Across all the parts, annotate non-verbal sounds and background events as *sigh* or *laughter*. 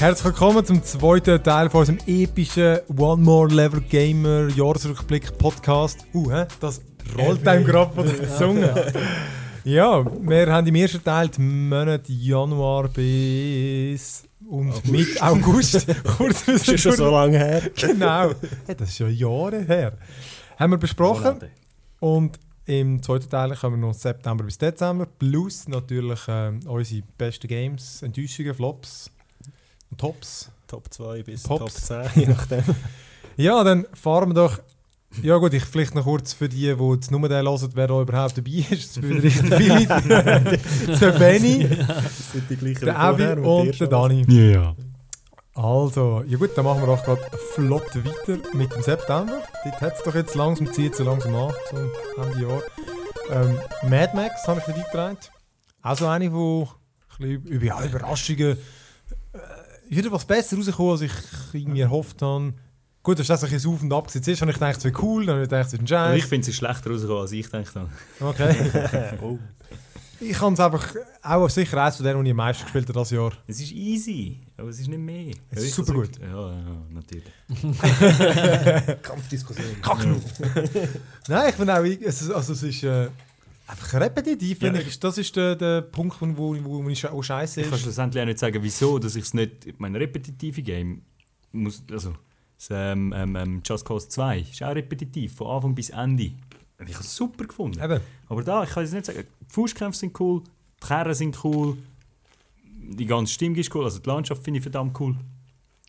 Herzlich willkommen zum zweiten Teil von unserem epischen One More Level Gamer Jahresrückblick Podcast. Uh, hä? das rollt einem gerade von der Zunge. Ja, wir haben im ersten Teil die Monate Januar bis und August. mit August. *laughs* Kurz Das ist schon so lange her. Genau. Ja, das ist schon Jahre her. Haben wir besprochen. Monate. Und im zweiten Teil kommen wir noch September bis Dezember. Plus natürlich ähm, unsere besten Games, Enttäuschungen, Flops Tops. Top 2 bis Pops. Top 10, je nachdem. *laughs* Ja, dann fahren wir doch. Ja gut, ich vielleicht noch kurz für die, die jetzt nur den hören, wer da überhaupt dabei ist. Das würde ich der *laughs* Philipp, *laughs* der Benny, die der Abi die und der Dani. Ja. Also, ja gut, dann machen wir doch gerade flott weiter mit dem September. Dort hat es doch jetzt langsam, zieht es langsam an, zum Ende Jahr. Ähm, Mad Max habe ich nicht eingetragen. Auch so eine, wo ein bisschen über ja, Überraschungen wieder was besser rausgekommen, als ich irgendwie erhofft habe. Gut, dass das ein bisschen auf und ab gesetzt ist, habe ich gedacht, es wäre cool, dann habe ich gedacht, es ist ein Aber ich finde, es ist schlechter rausgekommen, als ich gedacht habe. Okay. *laughs* oh. Ich habe es einfach auch sicher eins von denen, die ich am meisten gespielt habe dieses Jahr. Es ist easy, aber es ist nicht mehr. Es ist super gut. Ja, ja, natürlich. *laughs* *laughs* Kampfdiskussion. Kacken. Nein, ich finde auch, es ist, also es ist äh, einfach repetitiv, Ja, finde ich. Das ist der, der Punkt, wo, wo, wo ich auch scheiße Ich kann ist. schlussendlich auch nicht sagen, wieso, dass ich es nicht. Ich meine, repetitive Game muss. Also, das, ähm, ähm, ähm, Just Cause 2 ist auch repetitiv, von Anfang bis Ende. Und ich habe es super gefunden. Eben. Aber da, ich kann jetzt nicht sagen, die Fußkämpfe sind cool, die Kerren sind cool, die ganze Stimmung ist cool, also die Landschaft finde ich verdammt cool.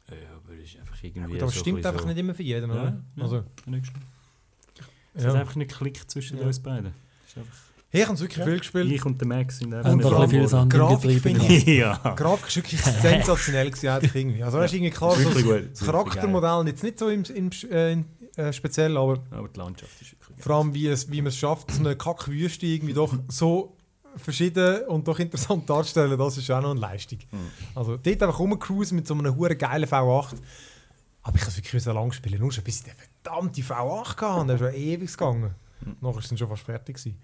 Ja, aber es ist einfach irgendwie. Gut, aber so stimmt einfach so, nicht immer für jeden, Ja, oder? ja. Also, Nicht schlimm. Es hat ja. einfach nicht geklickt zwischen Ja. uns beiden. Es ist einfach- Ich habe es wirklich viel gespielt. Ich und der Max sind einfach Und nicht vor allem verloren. viel Sand im Grafik finde ich- *laughs* Ja, Die Grafik ist wirklich sensationell gewesen, irgendwie. Also, weißt du, irgendwie klar, das, gut. das Charaktermodell jetzt nicht so im, im, äh, in, äh, speziell, aber Aber die Landschaft ist wirklich vor allem, wie, es, wie man es schafft, so eine Kackwüste irgendwie doch so verschieden und doch interessant darzustellen, das ist auch noch eine Leistung. Mhm. Also dort einfach rumcruisen mit so einem hure geilen V8. Aber ich habe es wirklich so lange spielen, nur schon bis ich den verdammte V8 hatte. Der ist schon ewig gegangen. Mhm. Nachher ist es schon fast fertig gewesen.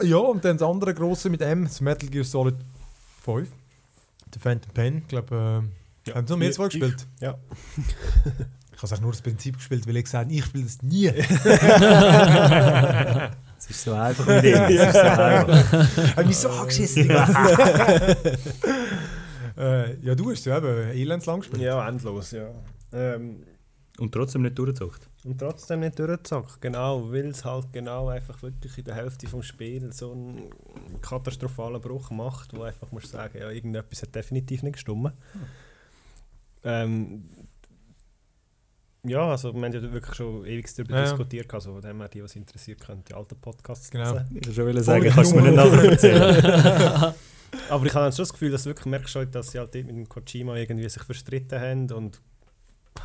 Ja, und dann das andere grosse mit M, das Metal Gear Solid 5. Der Phantom Pen, ich glaube, äh, Ja. haben so mehr Ich- zwei gespielt. Ja. Ich habe nur das Prinzip gespielt, weil ich gesagt habe, ich spiele das nie. *laughs* Es ist so einfach mit ihm. Es ist so einfach. Ich habe mich so angeschissen. *laughs* äh, ja, du hast ja eben elendslang gespielt. ja, endlos, ja. Ähm, Und trotzdem nicht durchgezockt. Und trotzdem nicht durchgezockt. Genau, weil es halt genau einfach wirklich in der Hälfte vom Spiel so einen katastrophalen Bruch macht, wo einfach musst sagen, ja, irgendetwas hat definitiv nicht gestimmt. Ähm, ja, also wir haben ja wirklich schon ewig darüber Ja, diskutiert, also von dem her, die, was interessiert, können die alten Podcasts Genau. lesen. Ich wollte schon sagen, sagen, kannst kannst du mir nicht nachher erzählen. *laughs* Aber ich habe schon das Gefühl, dass du wirklich merkst, halt, dass sie halt mit dem Kojima irgendwie sich verstritten haben und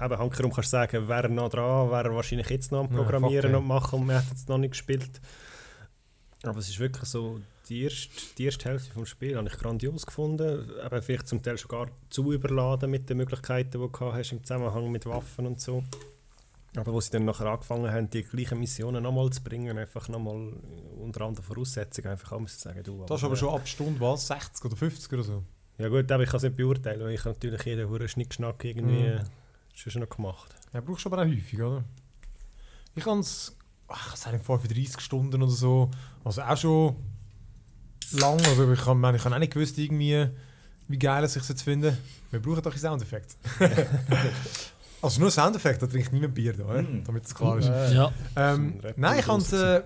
eben handkerum kannst du sagen, wäre er noch dran, wäre wahrscheinlich jetzt noch am Ja, Programmieren fuck, und machen und man hat jetzt noch nicht gespielt. Aber es ist wirklich so, die erste, die erste Hälfte vom Spiel habe ich grandios gefunden. Eben vielleicht zum Teil schon gar zu überladen mit den Möglichkeiten, die du hast im Zusammenhang mit Waffen und so. Aber wo sie dann nachher angefangen haben, die gleichen Missionen nochmal zu bringen, einfach nochmal unter anderen Voraussetzungen, einfach auch müssen sagen, du. Das ist aber schon ab Stunde was, 60 oder 50 oder so. Ja gut, aber ich kann es nicht beurteilen, weil ich natürlich jeden Huren Schnickschnack irgendwie Mhm. Schon schon noch gemacht. Ja, brauchst du aber auch häufig, oder? Ich kann es, ach, vor für 30 Stunden oder so, also auch schon lang, also ich kann, ich kann auch nicht gewusst irgendwie, wie geil es sich jetzt finde. Wir brauchen doch einen Soundeffekt. *laughs* also nur Soundeffekt, da trinkt niemand Bier da, oder? Mm. damit es klar ist. Äh, Ja, Ähm, nein, ich habe es äh,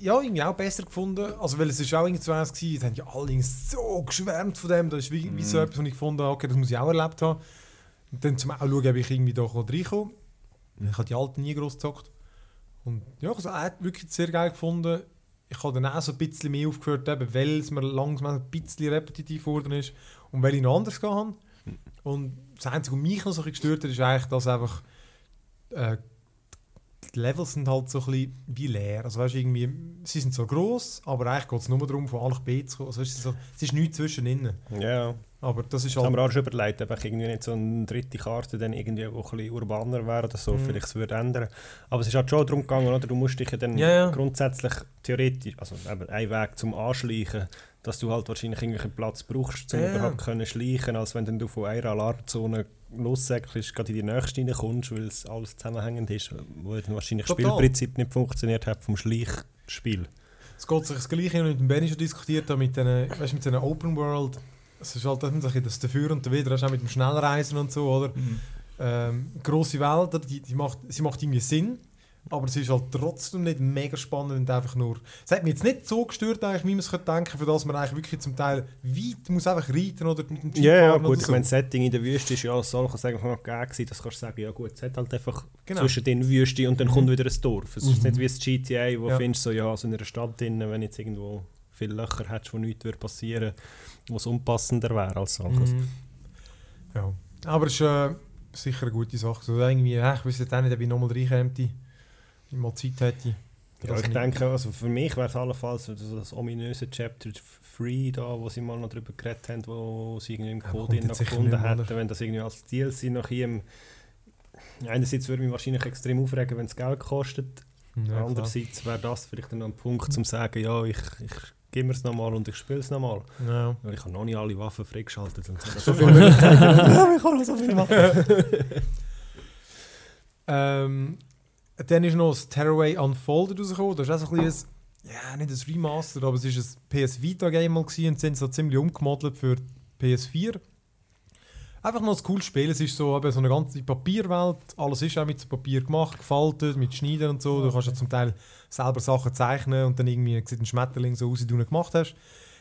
ja, irgendwie auch besser gefunden. Also, weil es ist auch irgendwie zu eins gewesen. Es haben ja alle irgendwie so geschwärmt von dem. Das ist wie, wie so Mhm. etwas, was ich gefunden habe, okay, das muss ich auch erlebt haben. Und dann zum Anschauen habe ich irgendwie doch reingekommen. Ich habe die alten nie groß gezockt. Und ja, ich habe es auch wirklich sehr geil gefunden. Ich habe dann auch so ein bisschen mehr aufgehört, eben, weil es mir langsam ein bisschen repetitiv geworden ist und weil ich noch anders gehabt habe. Und das Einzige, was mich noch so gestört hat, ist eigentlich, dass einfach äh, die Levels sind halt so ein bisschen wie leer. Also weißt, irgendwie, sie sind so gross, aber eigentlich geht es nur darum, von A nach B zu kommen. Also, weißt, so, es ist nichts zwischen ihnen. Ja, Aber das ist das haben halt... wir auch schon überlegt, ob ich irgendwie nicht so eine dritte Karte dann irgendwie auch ein bisschen urbaner wäre oder so, Mhm. vielleicht es würde ändern. Aber es ist halt schon darum gegangen, oder? du musst dich ja dann ja. grundsätzlich theoretisch, also eben ein Weg zum Anschleichen, dass du halt wahrscheinlich irgendwelchen Platz brauchst, um Ja. überhaupt können schleichen, als wenn dann du von einer Alarmzone lossäckelst, gerade in die nächste reinkommst, weil es alles zusammenhängend ist, wo dann wahrscheinlich das. Spielprinzip nicht funktioniert hat vom Schleichspiel. Es geht sich das Gleiche, wie mit dem Benny schon diskutiert habe, mit diesen, weißt, mit diesen Open World. Es ist halt das Dafür und Dawider, auch mit dem Schnellreisen und so, oder? Ähm, grosse Welt, die, die macht, sie macht irgendwie Sinn, aber es ist halt trotzdem nicht mega spannend und einfach nur... Es hat mich jetzt nicht so gestört, eigentlich, wie man es könnte denken, für das man eigentlich wirklich zum Teil weit muss einfach reiten oder mit dem Jeep Ja, ja gut, oder ich so. meine, das Setting in der Wüste ist ja als solches eigentlich noch gegeben gewesen, das kannst du sagen, ja gut, es hat halt einfach Genau. zwischen den Wüste und dann Mhm. kommt wieder ein Dorf. Es ist Mhm. nicht wie das GTA, wo Ja. du findest, so, ja, so in einer Stadt drin, wenn jetzt irgendwo viele Löcher hättest, wo nichts würde passieren wo es unpassender wäre als solches. Mhm. Ja, aber es ist äh, sicher eine gute Sache. So, irgendwie, ich wüsste jetzt auch nicht, ob ich nochmal reinkäme, ich mal Zeit hätte. Ja, ich denke, also für mich wäre es allenfalls das, das ominöse Chapter 3 da, wo sie mal noch darüber geredet haben, wo sie irgendwie im Ja, Code drin noch gefunden hätten, wenn das irgendwie als DLC noch hier im Einerseits würde mich wahrscheinlich extrem aufregen, wenn es Geld kostet. Ja. Andererseits wäre das vielleicht dann noch ein Punkt, zum zu sagen, ja, ich, ich gebe mir es nochmal und ich spiele es nochmal. Ja. Weil ich habe noch nicht alle Waffen freigeschaltet. Und so *laughs* So viele Möglichkeiten. *laughs* ja, ich kann alles so viel machen. *laughs* ähm, dann ist noch das Terraway Unfolded rausgekommen. Das ist auch so ein bisschen ein, ja, nicht ein Remaster, aber es ist ein PS Vita Game mal gewesen und sind so ziemlich umgemodelt für PS4. Einfach noch ein cooles Spiel. Es ist so, eben so eine ganze Papierwelt. Alles ist auch mit Papier gemacht, gefaltet, mit Schneiden und so. Du kannst ja zum Teil selber Sachen zeichnen und dann irgendwie sieht ein Schmetterling so aus, wie du ihn gemacht hast.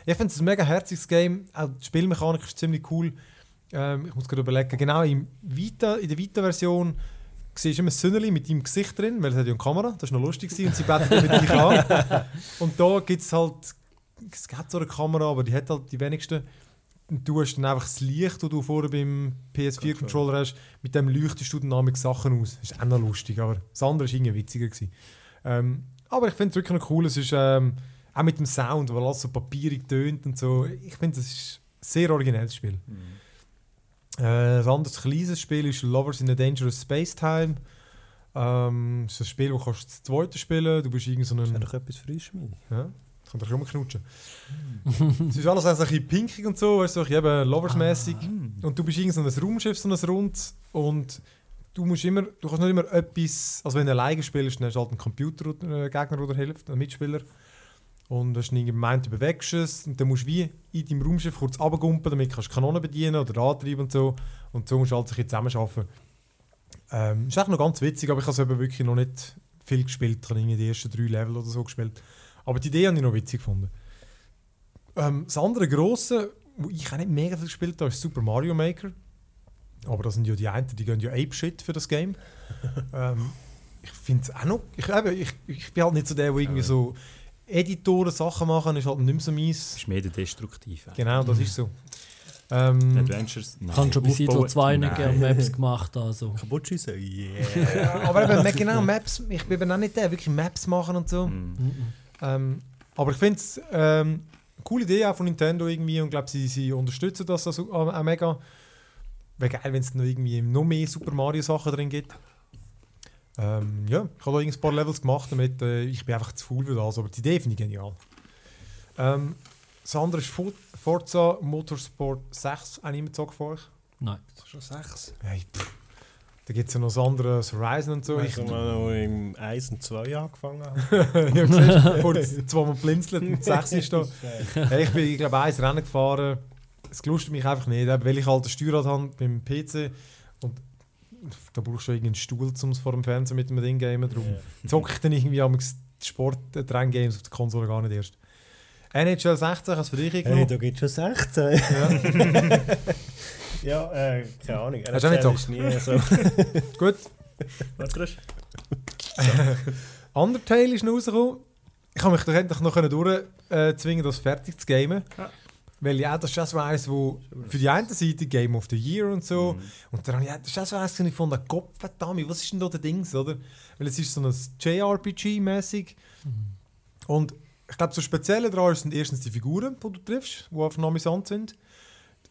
Ich finde es ein mega herziges Game. Auch die Spielmechanik ist ziemlich cool. Ähm, ich muss gerade überlegen, genau im Vita, in der Vita-Version siehst immer ein Sünnerli mit deinem Gesicht drin, weil es hat ja eine Kamera, das war noch lustig und sie dann mit dich an. *laughs* Und da gibt es halt, es gibt so eine Kamera, aber die hat halt die wenigsten. Und du hast dann einfach das Licht, das du vorher beim PS4-Controller hast, mit dem leuchtest du dann nämlich Sachen aus. Das ist auch noch lustig, aber das andere war irgendwie witziger. Gewesen. Ähm, aber ich finde es wirklich noch cool, es ist ähm, auch mit dem Sound, weil alles so papierig tönt und so. Ich finde, es ist ein sehr originelles Spiel. Äh, ein anderes kleines Spiel ist Lovers in a Dangerous Space Time. Ähm, das ist ein Spiel, das kannst du zu zweit spielen. Du bist irgend so Das ist ein... doch etwas frisch, Mini. Ja, das kann dich rumknutschen. es ist alles also ein bisschen pinkig und so, weißt du, so, eben Lovers-mäßig. Und du bist irgend so ein Raumschiff, so ein Rund. Und du musst immer, du kannst nicht immer etwas, also wenn du alleine spielst, dann hast du halt einen Computer-Gegner, der dir hilft, einen Mitspieler. Und hast dann gemeint, du bewegst es und dann musst du wie in deinem Raumschiff kurz runtergumpen, damit kannst du Kanonen bedienen oder antreiben und so. Und so musst du halt sich zusammenarbeiten. Ähm, ist echt noch ganz witzig, aber ich habe es eben wirklich noch nicht viel gespielt. Ich habe die ersten drei Level oder so gespielt. Aber die Idee habe ich noch witzig gefunden. Ähm, das andere grosse, wo ich auch nicht mega viel gespielt habe, ist Super Mario Maker. Aber das sind ja die einen, die gehen ja Ape-Shit für das Game. *laughs* ähm, ich finde es auch noch... Ich, eben, ich, ich bin halt nicht so der, der irgendwie so Editoren Sachen machen, ist halt nicht mehr so meins. Das ist mehr der Destruktive. Genau, das ist so. Ähm, Adventures? Ich habe schon bei Aufbauen? 2 nicht Nein. gerne Maps gemacht. Also. Kaputt schießen? Yeah. aber eben, genau, *laughs* Maps, ich bin eben auch nicht der, wirklich Maps machen und so. Mhm. Mhm. Ähm, aber ich finde es ähm, eine coole Idee auch von Nintendo irgendwie und glaube, sie, sie unterstützen das also auch, auch mega. Wäre geil, wenn es noch irgendwie noch mehr Super Mario Sachen drin gibt. Ähm, ja, ich habe da ein paar Levels gemacht damit. Äh, ich bin einfach zu faul für das, aber die Idee finde ich genial. Ähm, das andere ist For- Forza Motorsport 6. Auch niemand gezockt von euch? Nein. Das ist schon sechs. Hey, pff. Da gibt es ja noch das andere, das Horizon und so. Ich, ich mal noch im 1 und 2 angefangen habe. *laughs* ja, siehst, vor zweimal blinzelt und sechs ist da. *laughs* Hey, ich bin, ich glaube, eins Rennen gefahren. Es gelustet mich einfach nicht, weil ich halt ein Steuerrad habe beim PC und da brauchst du irgendwie einen Stuhl, um es vor dem Fernseher mit dem Ding zu gamen. Darum zocke ich dann irgendwie am Sport äh, auf der Konsole gar nicht erst. NHL 16, hast du für dich Hey, genommen? da gibt es schon 16. Ja. *laughs* ja, äh, keine Ahnung. Hast du auch nicht ist nie so. *laughs* Gut. Was kriegst *laughs* Undertale ist noch rausgekommen. Ich habe mich doch endlich noch durchzwingen, das fertig zu gamen. Ja. Weil ja, das ist auch so eins, wo für die eine Seite Game of the Year und so. Mhm. Und dann habe ich, ja, das ist auch so eins, ich von der Kopf verdammt, was ist denn da der Dings, oder? Weil es ist so ein JRPG-mäßig. Und ich glaube, so speziell daran sind erstens die Figuren, die du triffst, die einfach noch amüsant sind.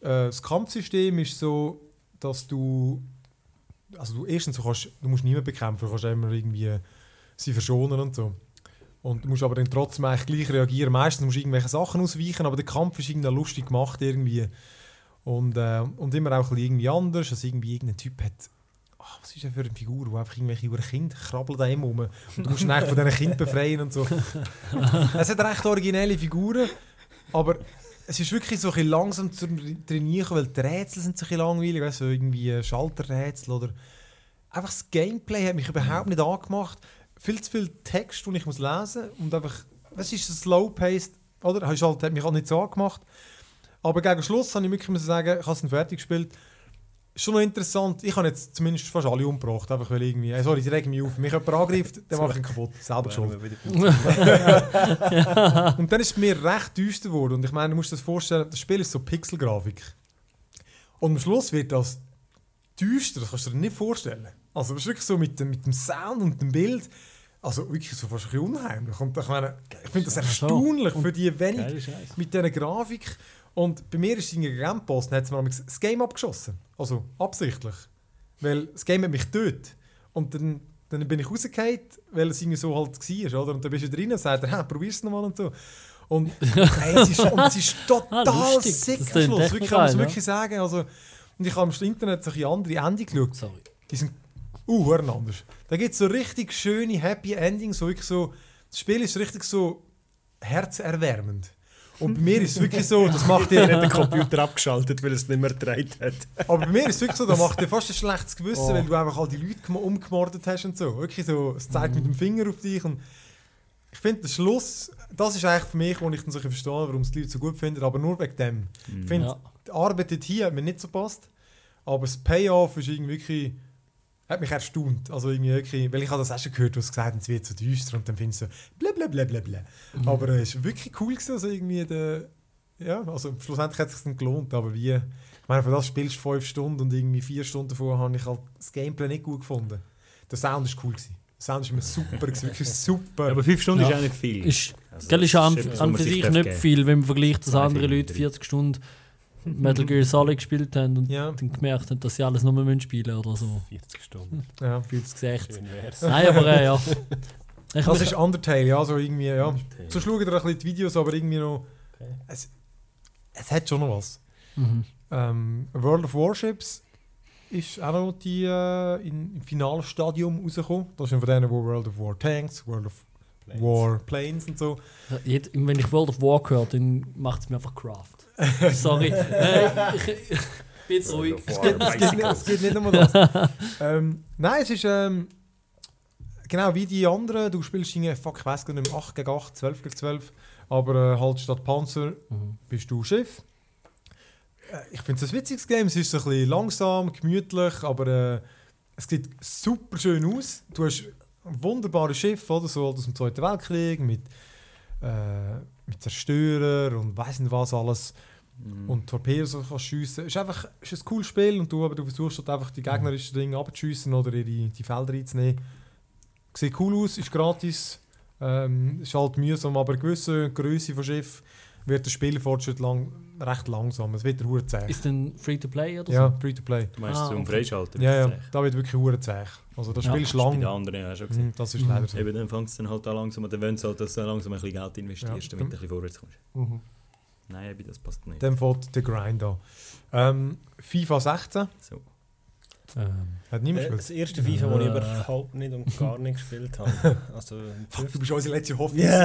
Äh, das Kampfsystem ist so, dass du. Also, du erstens, du, kannst, du musst niemanden bekämpfen, du kannst immer irgendwie sie verschonen und so. Und du musst aber dann trotzdem eigentlich gleich reagieren. Meistens musst du irgendwelche Sachen ausweichen, aber der Kampf ist irgendwie lustig gemacht irgendwie. Und, äh, und immer auch ein irgendwie anders. Also irgendwie irgendein Typ hat... Ach, was ist denn für eine Figur, wo einfach irgendwelche über Kind krabbelt da immer rum. Und du musst ihn von diesen Kind befreien und so. *laughs* es hat recht originelle Figuren, aber es ist wirklich so ein langsam zu trainieren, weil die Rätsel sind so ein langweilig, weißt du, so irgendwie Schalterrätsel oder... Einfach das Gameplay hat mich überhaupt nicht angemacht. Viel zu viel Text, den ich muss lesen und einfach... Es ist so slow-paced, oder? Hast halt, hat mich halt nicht so angemacht. Aber gegen Schluss habe ich wirklich müssen sagen, ich habe es fertig gespielt. Schon noch interessant, ich habe jetzt zumindest fast alle umgebracht, einfach weil irgendwie, äh, sorry, die regen mich auf, mich jemand angreift, *laughs* dann mache ich ihn kaputt, selber schuld. *laughs* Und dann ist es mir recht düster geworden. Und ich meine, du musst dir das vorstellen, das Spiel ist so Pixelgrafik. Und am Schluss wird das düster, das kannst du dir nicht vorstellen. Also das ist wirklich so mit dem, mit dem Sound und dem Bild, also wirklich so fast ein unheimlich. Und ich meine, ich finde das erstaunlich für die wenig mit dieser Grafik. Und bei mir ist es in Game Post, hat es mir das Game abgeschossen. Also absichtlich. Weil das Game hat mich tötet. Und dann, dann bin ich rausgefallen, weil es irgendwie so halt war. Oder? Und dann bist du drin und sagst, ja, probier's nochmal und so. Und, *laughs* hey, es, ist, und es ist total Ah, sick am Schluss. Wirklich, kann man es wirklich sagen. Also, und ich habe im Internet so ein andere Ende geschaut. Sorry. Die sind uh, anders. Da gibt es so richtig schöne Happy Endings, so wirklich so, das Spiel ist richtig so herzerwärmend. Und bei mir ist es wirklich so, das macht hat dir, den Computer abgeschaltet, weil es nicht mehr gedreht hat. aber bei mir ist es wirklich so, da macht dir fast ein schlechtes Gewissen, Oh. weil du einfach all die Leute gem- umgemordet hast und so. Wirklich so, es zeigt mit dem Finger auf dich und ich finde, der Schluss, das ist eigentlich für mich, wo ich dann so verstehe, warum es die Leute so gut finden, aber nur wegen dem. Ich finde, Ja. die Arbeit hier hat mir nicht so passt, aber das Payoff ist irgendwie wirklich, hat mich erstaunt. Also irgendwie wirklich, weil ich habe das auch schon gehört, du hast gesagt, es wird so düster und dann findest du so blablabla. Bla, bla, bla. Mhm. Aber äh, es war wirklich cool gewesen, also irgendwie der, ja, also schlussendlich hat es sich dann gelohnt, aber wie, ich meine, für das spielst du fünf Stunden und irgendwie vier Stunden davor habe ich halt das Gameplay nicht gut gefunden. Der Sound ist cool gewesen. Der Sound ist immer super gewesen, wirklich *laughs* super. Aber fünf Stunden Ja. ist auch nicht viel. Ist, Also, gell, ist an, an für sich nicht geben. viel, wenn man vergleicht, dass andere Leute drin. 40 Stunden Metal Gear Solid gespielt haben und ja, dann gemerkt haben, dass sie alles nur mehr spielen oder so. 40 Stunden. *laughs* ja. 50, 60. Schön wär's. Nein, aber äh, ja. *laughs* Ich Das ist Undertale, ja, so irgendwie, ja. So schauen dir ein bisschen die Videos, aber irgendwie noch. Okay. Es, es hat schon noch was. mhm. Ähm, World of Warships ist auch noch die, äh, in, im Finalstadium rausgekommen. Das ist einer von denen, wo World of War Tanks, World of Planes. War Planes und so. Jed- Wenn ich World of War höre, dann macht es mir einfach Craft. *laughs* Sorry. äh, ich, ich bin jetzt ruhig. Es geht, es geht, nicht, es geht nicht nur das. *laughs* ähm, nein, es ist ähm, genau wie die anderen. Du spielst irgendwie, fuck, ich weiß gar nicht mehr, 8 gegen 8, 12 gegen 12. Aber äh, halt statt Panzer Mhm. bist du Schiff. Äh, Ich finde es ein witziges Game. Es ist so ein bisschen langsam, gemütlich, aber äh, es sieht super schön aus. Du hast ein wunderbares Schiff, oder so aus dem Zweiten Weltkrieg mit, äh, mit Zerstörer und weiss nicht was alles. Mhm. Und Torpedos kannst schiessen. Es ist einfach ist ein cooles Spiel und du, aber du versuchst halt einfach die gegnerischen Dinge abzuschiessen oder in die, die Felder reinzunehmen. Sieht cool aus, ist gratis. Ähm, ist halt mühsam, aber eine gewisse Größe von Schiff wird der Spielfortschritt lang, recht langsam. Es wird hure zäh. Ist denn Free-to-Play oder Ja, free to play. Du meinst Ah, zum okay. Freischalten? Ja, ja, da wird wirklich hure zäh. Also das Ja, Spiel ist Das ist bei lang. den anderen ja schon gesehen. Mhm, das ist Mhm. leider so. Eben, dann fängt es dann halt an langsam, und dann wollen sie halt, dass du langsam ein bisschen Geld investierst, Ja. damit du ein bisschen vorwärts kommst. Mhm. Nein, eben, das passt nicht. Dann fängt der Grind an. Ähm, FIFA 16 So. Ähm, hat niemand Äh, gespielt. Das erste FIFA, das ich Äh. überhaupt nicht und gar nicht gespielt habe. *laughs* Also, Fuck, du bist unsere letzte Hoffnung. *laughs*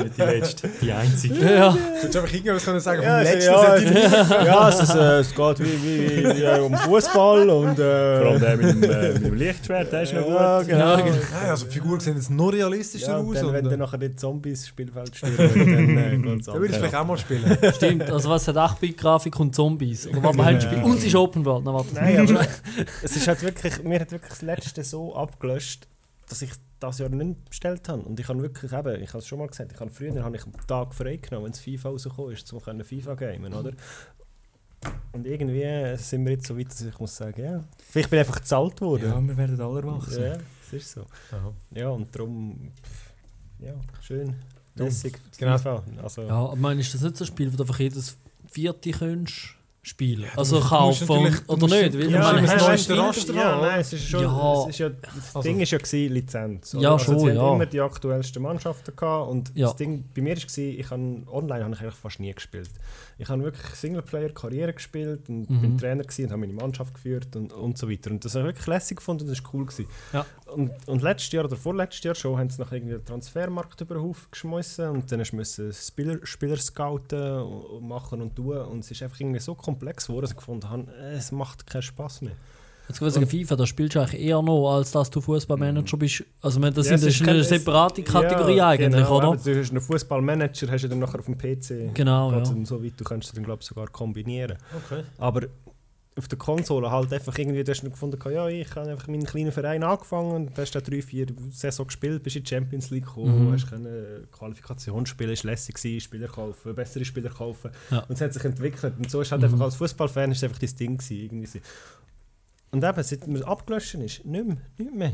Nicht die letzte, die einzige. ja. Du hättest einfach irgendwas können sagen Ja, also, letzten. ja, ich- *laughs* ja, es, ist, äh, es geht wie, wie, wie äh, um Fußball und. Äh, Vor allem der mit dem, äh, mit dem Lichtschwert, der ist noch ja, gut. genau. Ja, genau. Nein, also die Figuren sehen jetzt noch realistischer Ja, aus. und dann, und, wenn äh, dann nachher die Zombies ins Spielfeld stürmen, dann äh, geht's Da würde ich vielleicht auch mal spielen. Stimmt, also was hat 8-Bit-Grafik und Zombies? Oder was man halt spielt. Und es ist Open World. Nein, warte. Nein, aber *laughs* es ist halt wirklich, mir hat wirklich das letzte so abgelöscht, dass ich das Jahr nicht bestellt habe. Und ich habe wirklich eben, ich habe es schon mal gesagt, ich habe früher habe ich einen Tag frei genommen, wenn es FIFA rausgekommen ist, um können FIFA gamen, oder? Und irgendwie sind wir jetzt so weit, dass ich muss sagen, ja, vielleicht bin ich einfach gezahlt worden. Ja, wir werden alle erwachsen. Ja, das ist so. Ja, und darum, ja, schön, lässig, Genau. Also, Ja, aber ich meine, ist das nicht so ein Spiel, wo du einfach jedes vierte könntest? Spielen. Ja, also kaufen oder nicht. Weil ich meine, hast- neueste Raster ja, nein, es ist schon, Ja. es ist ja, das Also- Ding ist ja gewesen, Lizenz. Ja, also schon, sie ja. haben immer die aktuellsten Mannschaften gehabt und Ja. das Ding bei mir war, ich habe, online habe ich eigentlich fast nie gespielt. Ich habe wirklich Singleplayer-Karriere gespielt und Mhm. bin Trainer gewesen und habe meine Mannschaft geführt und, und so weiter. Und das habe ich wirklich lässig gefunden und das war cool. Gewesen. Ja. Und, und letztes Jahr oder vorletztes Jahr schon haben sie noch irgendwie den Transfermarkt über den Haufen geschmissen und dann du müssen Spieler, Spieler scouten und machen und tun und es ist einfach irgendwie so komplex geworden, dass ich gefunden habe, es macht keinen Spaß mehr. Sagen, FIFA, da spielst du eigentlich eher noch, als dass du Fußballmanager bist. Also, das Ja, es das ist ist eine separate Kategorie Ja, eigentlich, genau, oder? Du hast einen Fußballmanager, hast du dann nachher auf dem PC. Genau, ja. dann so weit, du kannst es dann glaube ich sogar kombinieren. Okay. Aber auf der Konsole halt einfach irgendwie, du hast dann gefunden, ja, ich habe einfach meinen kleinen Verein angefangen und hast dann drei, vier Saison gespielt, bist in die Champions League gekommen, Mhm. hast können Qualifikation spielen, ist lässig gewesen, Spieler kaufen, bessere Spieler kaufen Ja. und es hat sich entwickelt und so ist halt Mhm. einfach als Fußballfan ist es einfach das Ding gewesen, irgendwie. Und eben, seit man abgelöscht ist, nicht mehr, nicht mehr.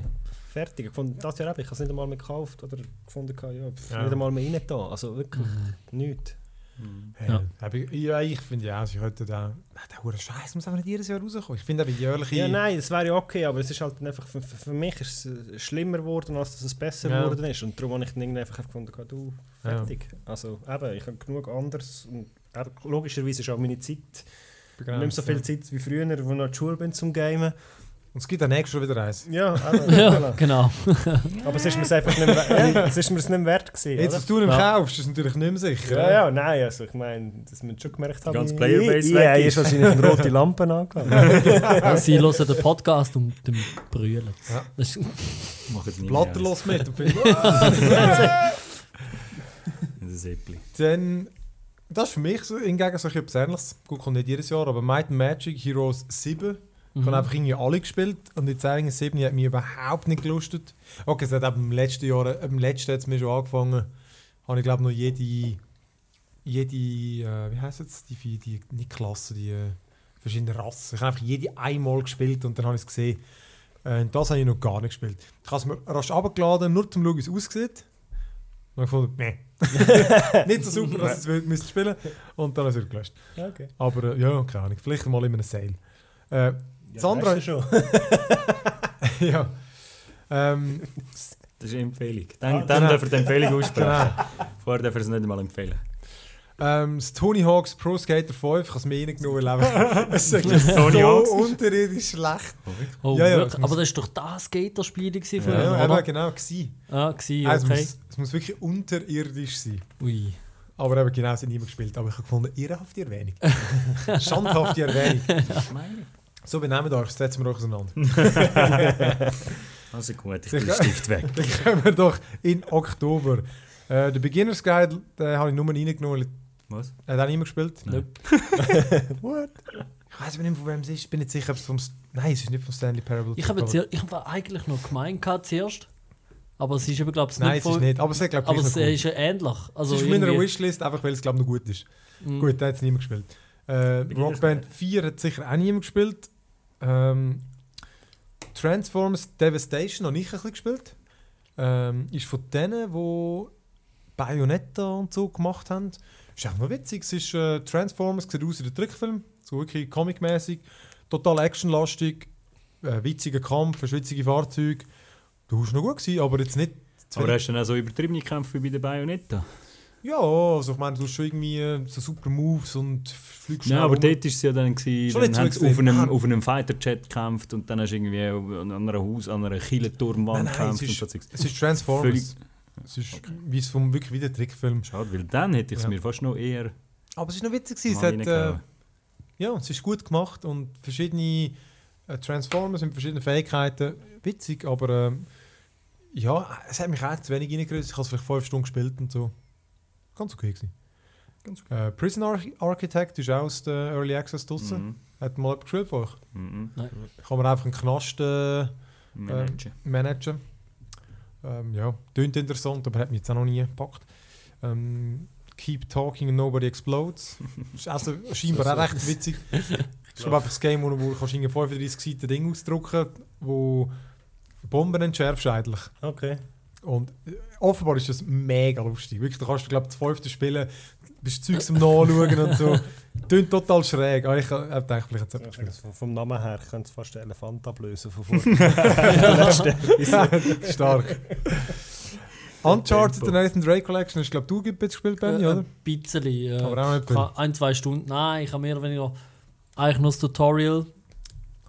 Fertig. Ich fand das Jahr eben, ich habe es nicht einmal mehr gekauft oder gefunden, ja, pf, Ja. nicht einmal mehr rein da. Also wirklich Mhm. nichts. Ja. Hab ich, ja, ich finde ja, sie könnten da. Der hure Scheiß muss einfach nicht jedes Jahr rauskommen. Ich finde eben jährliche. Ja, nein, das wäre ja okay, aber es ist halt einfach, für, für mich ist es äh, schlimmer geworden, als dass es besser Ja. geworden ist. Und darum habe ich dann irgendwie einfach gefunden, du, Ja. fertig. Also eben, ich habe genug anderes. Und logischerweise ist auch meine Zeit, begrenzt, nicht mehr so viel ja. Zeit wie früher, wo ich noch in der Schule bin zum Gamen. Und es gibt dann nächstes Jahr wieder eins. Ja, *laughs* eben, Ja, genau. *laughs* Aber es ist mir einfach nicht mehr, ja, es ist mir es nicht mehr wert gewesen, Jetzt, was du nicht Ja. kaufst, ist natürlich nicht mehr sicher. Ja, ja, nein, also ich meine, das müssen schon gemerkt haben. ganze ich- Playerbase weg ich- ist. ist wahrscheinlich eine rote Lampe angegangen. Ja, sie hören den Podcast und dem brüllen. Ja. Das ist, Mach jetzt nicht Blatter mehr los mit und finde, ah, *laughs* Das ist. Dann, das ist für mich so, hingegen so etwas Ähnliches. Gut, kommt nicht jedes Jahr, aber Might Magic Heroes 7. Ich Mhm. habe einfach irgendwie alle gespielt und jetzt eigentlich 7 hat mich überhaupt nicht gelustet. Okay, es hat eben im letzten Jahr, äh, im letzten hat es mir schon angefangen, habe ich glaube noch jede, jede, äh, wie heisst es, die, die, die, nicht Klasse, die äh, verschiedenen Rassen. Ich habe einfach jede einmal gespielt und dann habe ich es gesehen. Äh, und das habe ich noch gar nicht gespielt. Ich habe es mir rasch abgeladen, nur zum schauen, wie es aussieht. Und ich fand, nee. *laughs* nicht so super, dass ich es spielen Und dann ich es gelöscht. Okay. Aber ja, keine Ahnung, vielleicht mal in einem Sale. Äh, Ja, Sandra- weißt du schon. ja. Ähm, Das ist eine Empfehlung. Dann, Ah, dann genau. darf er die Empfehlung aussprechen. genau. Vorher darf er es nicht einmal empfehlen. Ähm, das Tony Hawk's Pro Skater 5, ich habe es mir reingenommen, weil einfach- es ist Tony so Hawk's? unterirdisch schlecht. oh, Ja, ja, Aber das war doch das Skaterspiel gewesen Ja, früher, ja, oder? eben, genau, gewesen. Ah, gewesen, Also, es, okay. muss, es muss wirklich unterirdisch sein. Ui. Aber eben genau, es hat niemand gespielt. Aber ich habe gefunden, ehrenhafte Erwähnung. *laughs* Schandhafte Erwähnung. So benehmen euch, setzen wir euch auseinander. *laughs* Also gut, ich tue den Stift weg. *laughs* Dann kommen wir doch in Oktober. Äh, der Beginner's Guide den habe ich nur reingenommen, Was? er hat auch niemand gespielt. Nein. *laughs* What? Ich weiß nicht, von wem es ist. Ich bin nicht sicher, ob es vom... St- Nein, es ist nicht von Stanley Parable. Ich habe aber- zuer- ich habe eigentlich noch gemeint gehabt zuerst. Aber es ist eben, glaube ich, Nein, nicht es ist nicht. Aber es ist, glaube ich, Aber es noch cool. ist ja ähnlich. Also es ist auf meiner Wishlist, einfach weil es, glaube ich, noch gut ist. Mm. Gut, da hat es niemand gespielt. Äh, Rockband 4 hat sicher auch niemand gespielt. Ähm, Transformers Devastation habe ich ein bisschen gespielt. Ähm, ist von denen, die Bayonetta und so gemacht haben. Ist einfach noch witzig. Es ist äh, Transformers, sieht aus wie der Trickfilm. So wirklich comic-mäßig. Total actionlastig. Äh, witziger Kampf, schwitzige Fahrzeuge. Du warst noch gut gewesen, aber jetzt nicht... Aber hast du dann auch so übertriebene Kämpfe wie bei der Bayonetta? Ja, also ich meine, du hast schon irgendwie äh, so super Moves und fliegst Nein, aber rum. dort war es ja dann, gewesen, Schon dann haben sie auf einem, auf einem Fighter-Jet gekämpft und dann hast du irgendwie an einer Haus, an einer Kielenturmwand es gekämpft und ist- Zeugs. Es ist Transformers. Völlig- Es ist wie es vom wirklich wie der Trickfilm. Schade, weil dann hätte ich es Ja. mir fast noch eher Aber es ist noch witzig gewesen. Es hat, äh, ja, es ist gut gemacht und verschiedene äh, Transformers mit verschiedenen Fähigkeiten. Witzig, aber ähm, ja, es hat mich auch zu wenig reingerüstet. Ich habe es vielleicht fünf Stunden gespielt und so. Ganz okay gewesen. Ganz Äh, Prison Arch Architect ist auch aus der Early Access draussen. Mhm. Hat mal jemand gespielt von euch? Mhm. Kann man einfach einen Knast äh, Managen. managen. Ähm, ja, klingt interessant, aber hat mich jetzt auch noch nie gepackt. Ähm, Keep Talking and Nobody Explodes. *laughs* ist also scheinbar auch recht witzig. *laughs* Ich glaube einfach das Game, wo, du kannst irgendwie 35 Seiten Ding ausdrucken wo Bomben entschärfst eigentlich. Okay. Und äh, offenbar ist das mega lustig. Wirklich, du kannst, glaube ich, das fünfte spielen, bist Zeugs am Nachschauen und so. *laughs* Tönt total schräg. Aber ich habe gedacht, vielleicht hat es. Vom, Namen her könnte es fast den Elefant ablösen von *laughs* vorne. Stark. Uncharted, der Nathan Drake Collection, ist, glaube ich, du gibt jetzt gespielt, Benny, oder? Ein bisschen. Äh, Aber auch nicht viel. ein, zwei Stunden. Nein, ich habe mehr oder weniger eigentlich nur das Tutorial.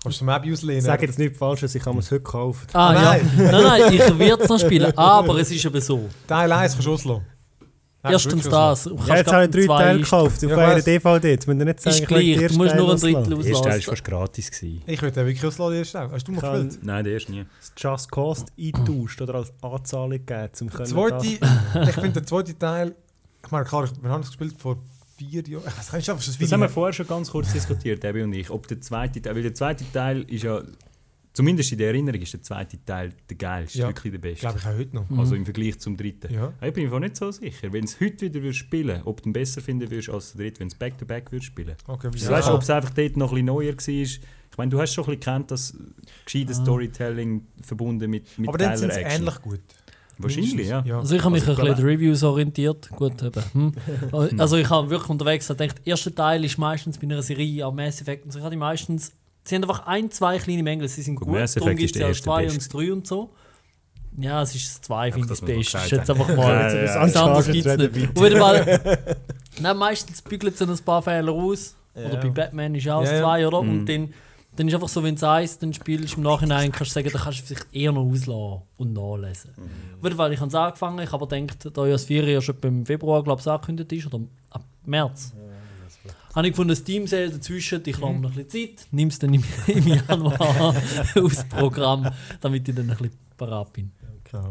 Kannst du zum Abby auslehnen? Sag jetzt nicht falsch, ich habe es heute gekauft. Ah, Ah, ja. nein. Nein, nein, ich werde es noch spielen. *laughs* Aber es ist eben so. Teil 1 kannst du auslassen. Nein, Erstens das. Du Ja, jetzt habe ich drei zwei- Teile gekauft auf Ja, einer. DVD. Jetzt müsst ihr nicht sagen, Ist den gleich, du musst nur ein auslassen. Drittel Der erste Teil war auslassen. fast gratis. Gewesen. Ich würde den wirklich auslassen, den ersten Teil. Hast du habe gespielt? Nein, der erste nie. das Just Cause eingetauscht oder als Anzahlung gegeben, um Der können zweite, ich finde, der zweite Teil, ich meine, klar, wir haben es gespielt vor vier Jahren. Das Video haben wir vorher schon ganz kurz diskutiert, Debbie und ich. Ob der zweite Teil, weil der zweite Teil ist ja, zumindest in der Erinnerung, ist der zweite Teil der geilste, Ja. wirklich der beste. glaube ich auch heute noch. Also im Vergleich zum dritten. Ja. Ich bin mir einfach nicht so sicher. Wenn es heute wieder würdest spielen ob du ihn besser finden würdest als der dritte, wenn es back-to-back würdest spielen. Okay, Ja. Weißt du, ob es einfach dort noch ein bisschen neuer war? Ich meine, du hast schon ein bisschen gekannt, dass gescheites Storytelling verbunden mit, mit Aber dann sind sie ähnlich gut. Wahrscheinlich, ja. ja. Also ich habe mich Also ein bisschen Reviews orientiert. Gut, eben. Hm. *laughs* Also ich habe wirklich unterwegs gedacht, der erste Teil ist meistens bei einer Serie am Mass Effect und so. Ich habe die meistens, sie haben einfach ein, zwei kleine Mängel, sie sind Gut, gut, darum gibt ist es ja erste zwei beste. und das drei und so. Ja, es ist das zwei, finde ich das Beste. noch Ist jetzt einfach mal. Ja, ja, das ja. anderes gibt es nicht. Auf jeden Fall. Nein, meistens bügelt es ein paar Fehler aus. Oder Ja. bei Batman ist auch Ja, das ja. zwei, oder? Mhm. Und dann, dann ist einfach so, wenn du eins dann spielst, im Nachhinein kannst du sagen, dann kannst du vielleicht eher noch auslassen und nachlesen. Jeden Fall, ich habe es angefangen, ich habe aber gedacht, da ja das 4 ja schon im Februar, glaube ich, angekündigt ist, oder ab März. Habe ich gefunden, das Team Sale dazwischen, ich lasse mir noch ein bisschen Zeit, nimm es dann im, *laughs* im Januar *laughs* aufs Programm, damit ich dann ein bisschen parat bin. Genau.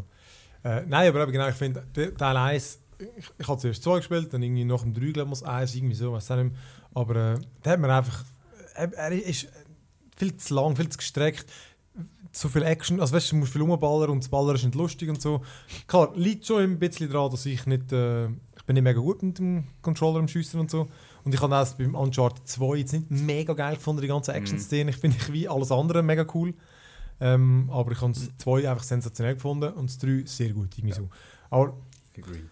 Äh, nein, aber eben genau, ich finde, Teil 1, ich, ich habe zuerst 2 gespielt, dann irgendwie nach dem 3, glaube ich, 1, irgendwie so, weiß auch nicht mehr. Aber äh, der hat mir einfach, er, er ist viel zu lang, viel zu gestreckt, zu viel Action, also weißt du, du musst viel rumballern und das Ballern ist nicht lustig und so. Klar, liegt schon ein bisschen daran, dass ich nicht, äh, ich bin nicht mega gut mit dem Controller am Schiessen und so. Und ich habe das beim Uncharted 2 jetzt nicht mega geil gefunden, die ganze Action-Szene. Ich finde ich wie alles andere mega cool. Ähm, aber ich habe das 2 einfach sensationell gefunden und das 3 sehr gut. Irgendwie so. Aber